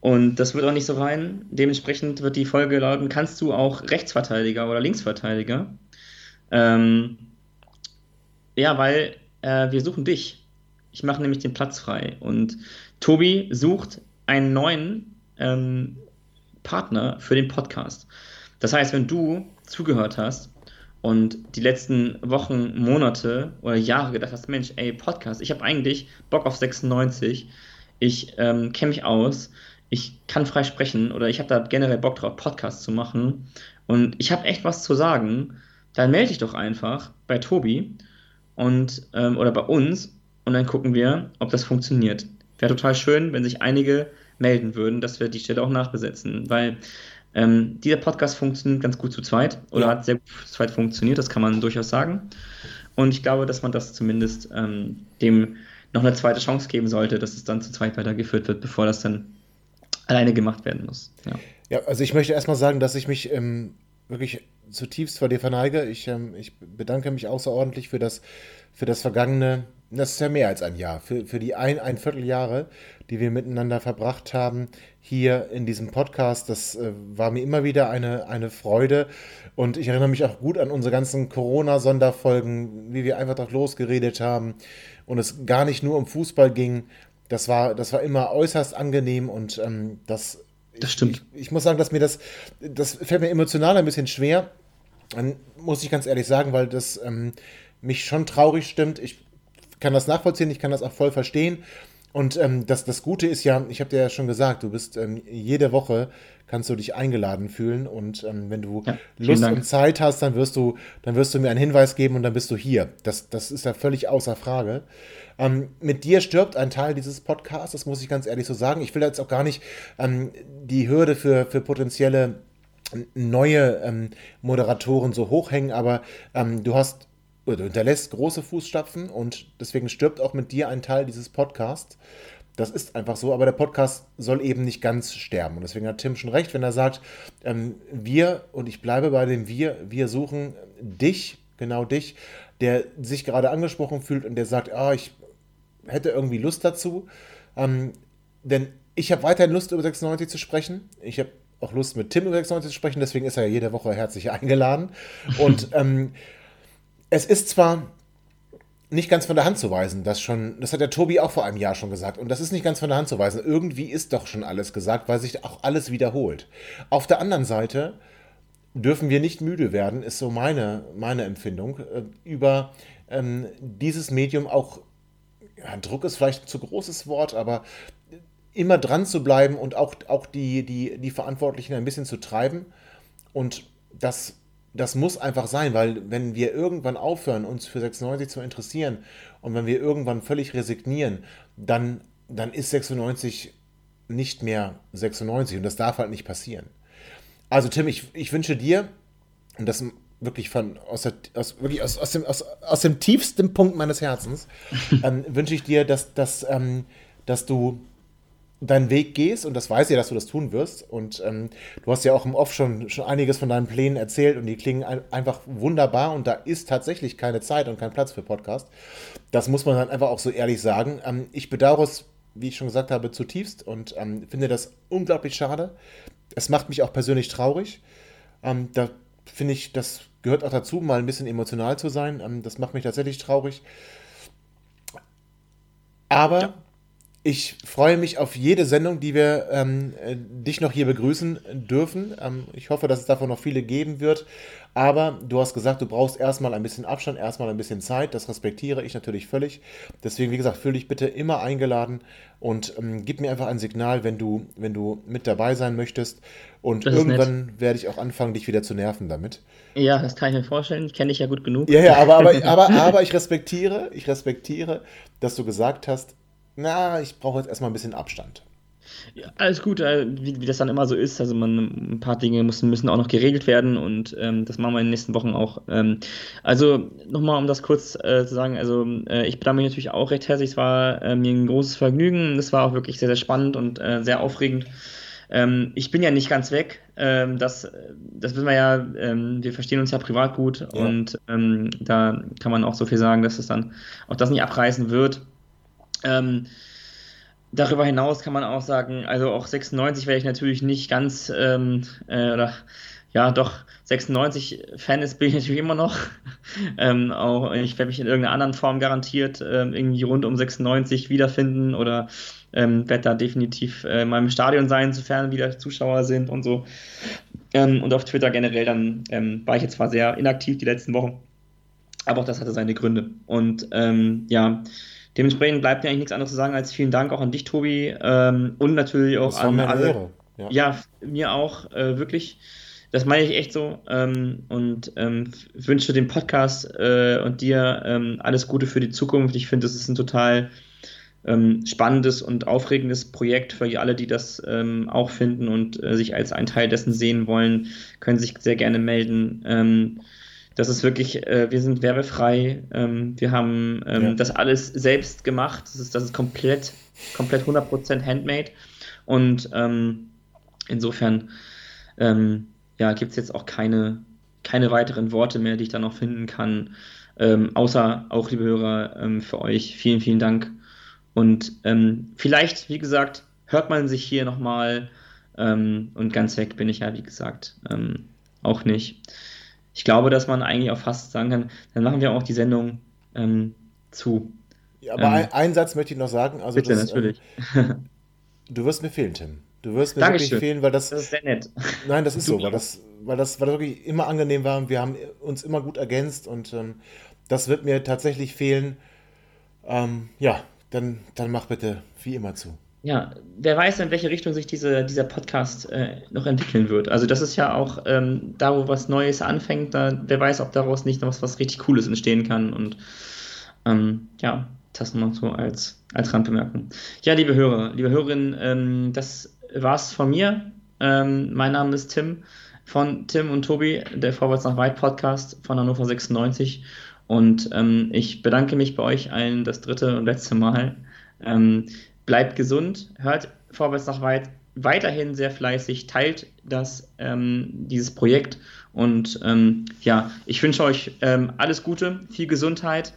und das wird auch nicht so rein. Dementsprechend wird die Folge lauten, kannst du auch Rechtsverteidiger oder Linksverteidiger? Ähm, ja, weil äh, wir suchen dich. Ich mache nämlich den Platz frei. Und Tobi sucht einen neuen ähm, Partner für den Podcast. Das heißt, wenn du zugehört hast und die letzten Wochen, Monate oder Jahre gedacht hast, Mensch, ey, Podcast, ich habe eigentlich Bock auf 96, ich ähm, kenne mich aus, ich kann frei sprechen oder ich habe da generell Bock drauf, Podcast zu machen. Und ich habe echt was zu sagen, dann melde dich doch einfach bei Tobi und, ähm, oder bei uns und dann gucken wir, ob das funktioniert. Wäre total schön, wenn sich einige melden würden, dass wir die Stelle auch nachbesetzen, weil ähm, dieser Podcast funktioniert ganz gut zu zweit oder ja. hat sehr gut zu zweit funktioniert, das kann man durchaus sagen. Und ich glaube, dass man das zumindest ähm, dem noch eine zweite Chance geben sollte, dass es dann zu zweit weitergeführt wird, bevor das dann alleine gemacht werden muss. Ja, ja also ich möchte erstmal sagen, dass ich mich ähm, wirklich zutiefst vor dir verneige. Ich, ähm, ich bedanke mich außerordentlich für das, für das vergangene, das ist ja mehr als ein Jahr, für, für die ein, ein Vierteljahre, die wir miteinander verbracht haben hier in diesem Podcast. Das äh, war mir immer wieder eine, eine Freude. Und ich erinnere mich auch gut an unsere ganzen Corona-Sonderfolgen, wie wir einfach doch losgeredet haben und es gar nicht nur um Fußball ging. Das war, das war immer äußerst angenehm und ähm, das das stimmt. Ich, ich, muss sagen, dass mir das, das fällt mir emotional ein bisschen schwer. Dann muss ich ganz ehrlich sagen, weil das ähm, mich schon traurig stimmt. Ich kann das nachvollziehen, ich kann das auch voll verstehen. Und ähm, das, das Gute ist ja, ich habe dir ja schon gesagt, du bist ähm, jede Woche kannst du dich eingeladen fühlen und ähm, wenn du ja, Lust Dank. und Zeit hast, dann wirst du, dann wirst du mir einen Hinweis geben und dann bist du hier. Das, das ist ja völlig außer Frage. Ähm, mit dir stirbt ein Teil dieses Podcasts, das muss ich ganz ehrlich so sagen. Ich will jetzt auch gar nicht ähm, die Hürde für, für potenzielle neue ähm, Moderatoren so hochhängen, aber ähm, du hast oder hinterlässt große Fußstapfen und deswegen stirbt auch mit dir ein Teil dieses Podcasts. Das ist einfach so, aber der Podcast soll eben nicht ganz sterben. Und deswegen hat Tim schon recht, wenn er sagt, ähm, wir, und ich bleibe bei dem Wir, wir suchen dich, genau dich, der sich gerade angesprochen fühlt und der sagt, ah, ich hätte irgendwie Lust dazu. Ähm, denn ich habe weiterhin Lust, über 96 zu sprechen. Ich habe auch Lust, mit Tim über 96 zu sprechen, deswegen ist er ja jede Woche herzlich eingeladen. Und *laughs* ähm, es ist zwar nicht ganz von der Hand zu weisen, das schon, das hat der Tobi auch vor einem Jahr schon gesagt, und das ist nicht ganz von der Hand zu weisen. Irgendwie ist doch schon alles gesagt, weil sich auch alles wiederholt. Auf der anderen Seite dürfen wir nicht müde werden, ist so meine, meine Empfindung, äh, über ähm, dieses Medium auch, ja, Druck ist vielleicht ein zu großes Wort, aber immer dran zu bleiben und auch, auch die, die, die Verantwortlichen ein bisschen zu treiben. Und das das muss einfach sein, weil wenn wir irgendwann aufhören, uns für 96 zu interessieren und wenn wir irgendwann völlig resignieren, dann, dann ist 96 nicht mehr 96 und das darf halt nicht passieren. Also Tim, ich, ich wünsche dir, und das wirklich von aus, der, aus, wirklich aus, aus, dem, aus, aus dem tiefsten Punkt meines Herzens, *laughs* ähm, wünsche ich dir, dass, dass, ähm, dass du deinen Weg gehst und das weiß ich, dass du das tun wirst. Und ähm, du hast ja auch im Off schon, schon einiges von deinen Plänen erzählt und die klingen ein, einfach wunderbar und da ist tatsächlich keine Zeit und kein Platz für Podcast. Das muss man dann einfach auch so ehrlich sagen. Ähm, ich bedauere es, wie ich schon gesagt habe, zutiefst und ähm, finde das unglaublich schade. Es macht mich auch persönlich traurig. Ähm, da finde ich, das gehört auch dazu, mal ein bisschen emotional zu sein. Ähm, das macht mich tatsächlich traurig. Aber ja. Ich freue mich auf jede Sendung, die wir ähm, äh, dich noch hier begrüßen dürfen. Ähm, ich hoffe, dass es davon noch viele geben wird. Aber du hast gesagt, du brauchst erstmal ein bisschen Abstand, erstmal ein bisschen Zeit. Das respektiere ich natürlich völlig. Deswegen, wie gesagt, fühle dich bitte immer eingeladen und ähm, gib mir einfach ein Signal, wenn du, wenn du mit dabei sein möchtest. Und irgendwann werde ich auch anfangen, dich wieder zu nerven damit. Ja, das kann ich mir vorstellen. Ich kenne dich ja gut genug. Ja, ja, aber, aber, *laughs* aber, aber ich respektiere, ich respektiere, dass du gesagt hast, na, ich brauche jetzt erstmal ein bisschen Abstand. Ja, alles gut, äh, wie, wie, das dann immer so ist. Also man, ein paar Dinge müssen, müssen auch noch geregelt werden und ähm, das machen wir in den nächsten Wochen auch. Ähm, also nochmal, um das kurz äh, zu sagen, also äh, ich bedanke mich natürlich auch recht herzlich. Es war äh, mir ein großes Vergnügen. Es war auch wirklich sehr, sehr spannend und äh, sehr aufregend. Ähm, ich bin ja nicht ganz weg. Ähm, das, das wissen wir ja, ähm, wir verstehen uns ja privat gut ja. und ähm, da kann man auch so viel sagen, dass es dann auch das nicht abreißen wird. Ähm, Darüber hinaus kann man auch sagen, also auch 96 werde ich natürlich nicht ganz, ähm, äh, oder ja, doch 96 Fan ist, bin ich natürlich immer noch. *laughs* ähm, auch ich werde mich in irgendeiner anderen Form garantiert ähm, irgendwie rund um 96 wiederfinden oder ähm, werde da definitiv äh, in meinem Stadion sein, sofern wieder Zuschauer sind und so. Ähm, und auf Twitter generell dann ähm, war ich jetzt zwar sehr inaktiv die letzten Wochen, aber auch das hatte seine Gründe. Und ähm, ja, Dementsprechend bleibt mir eigentlich nichts anderes zu sagen als vielen Dank auch an dich, Tobi, ähm, und natürlich auch an alle. Ja. ja, mir auch, äh, wirklich. Das meine ich echt so. Ähm, und ähm, wünsche dem Podcast äh, und dir ähm, alles Gute für die Zukunft. Ich finde, das ist ein total ähm, spannendes und aufregendes Projekt für alle, die das ähm, auch finden und äh, sich als ein Teil dessen sehen wollen, können sich sehr gerne melden. Ähm, das ist wirklich, äh, wir sind werbefrei. Ähm, wir haben ähm, ja. das alles selbst gemacht. Das ist, das ist komplett, komplett 100% handmade. Und ähm, insofern ähm, ja, gibt es jetzt auch keine, keine weiteren Worte mehr, die ich da noch finden kann. Ähm, außer auch, liebe Hörer, ähm, für euch vielen, vielen Dank. Und vielleicht, wie gesagt, hört man sich hier nochmal. und ganz weg bin ich ja, wie gesagt, auch nicht ich glaube, dass man eigentlich auch fast sagen kann, dann machen wir auch die Sendung ähm, zu. Ja, aber ähm, ein, einen Satz möchte ich noch sagen. Also bitte, das, natürlich. Ähm, *laughs* du wirst mir fehlen, Tim. Du wirst mir Dankeschön. wirklich fehlen, weil das. Das ist sehr nett. Nein, das ist so, weil das, weil das, weil das wirklich immer angenehm war und wir haben uns immer gut ergänzt und ähm, das wird mir tatsächlich fehlen. Ähm, ja, dann, dann mach bitte wie immer zu ja, wer weiß, in welche Richtung sich diese, dieser Podcast äh, noch entwickeln wird. Also das ist ja auch ähm, da, wo was Neues anfängt, da, wer weiß, ob daraus nicht noch was, was richtig Cooles entstehen kann. Und ähm, ja, das nochmal so als, als Randbemerkung. Ja, liebe Hörer, liebe Hörerinnen, ähm, das war's von mir. Ähm, mein Name ist Tim von Tim und Tobi, der Vorwärts nach Weit Podcast von Hannover 96. Und ähm, ich bedanke mich bei euch allen das dritte und letzte Mal. Ähm, bleibt gesund, hört vorwärts nach weit weiterhin sehr fleißig, teilt das, ähm, dieses Projekt und ähm, ja, ich wünsche euch ähm, alles Gute, viel Gesundheit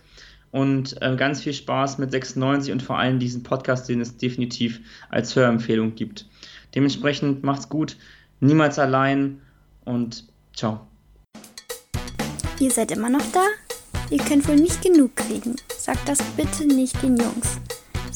und ähm, ganz viel Spaß mit 96 und vor allem diesen Podcast, den es definitiv als Hörempfehlung gibt. Dementsprechend macht's gut, niemals allein und ciao. Ihr seid immer noch da? Ihr könnt wohl nicht genug kriegen. Sagt das bitte nicht den Jungs.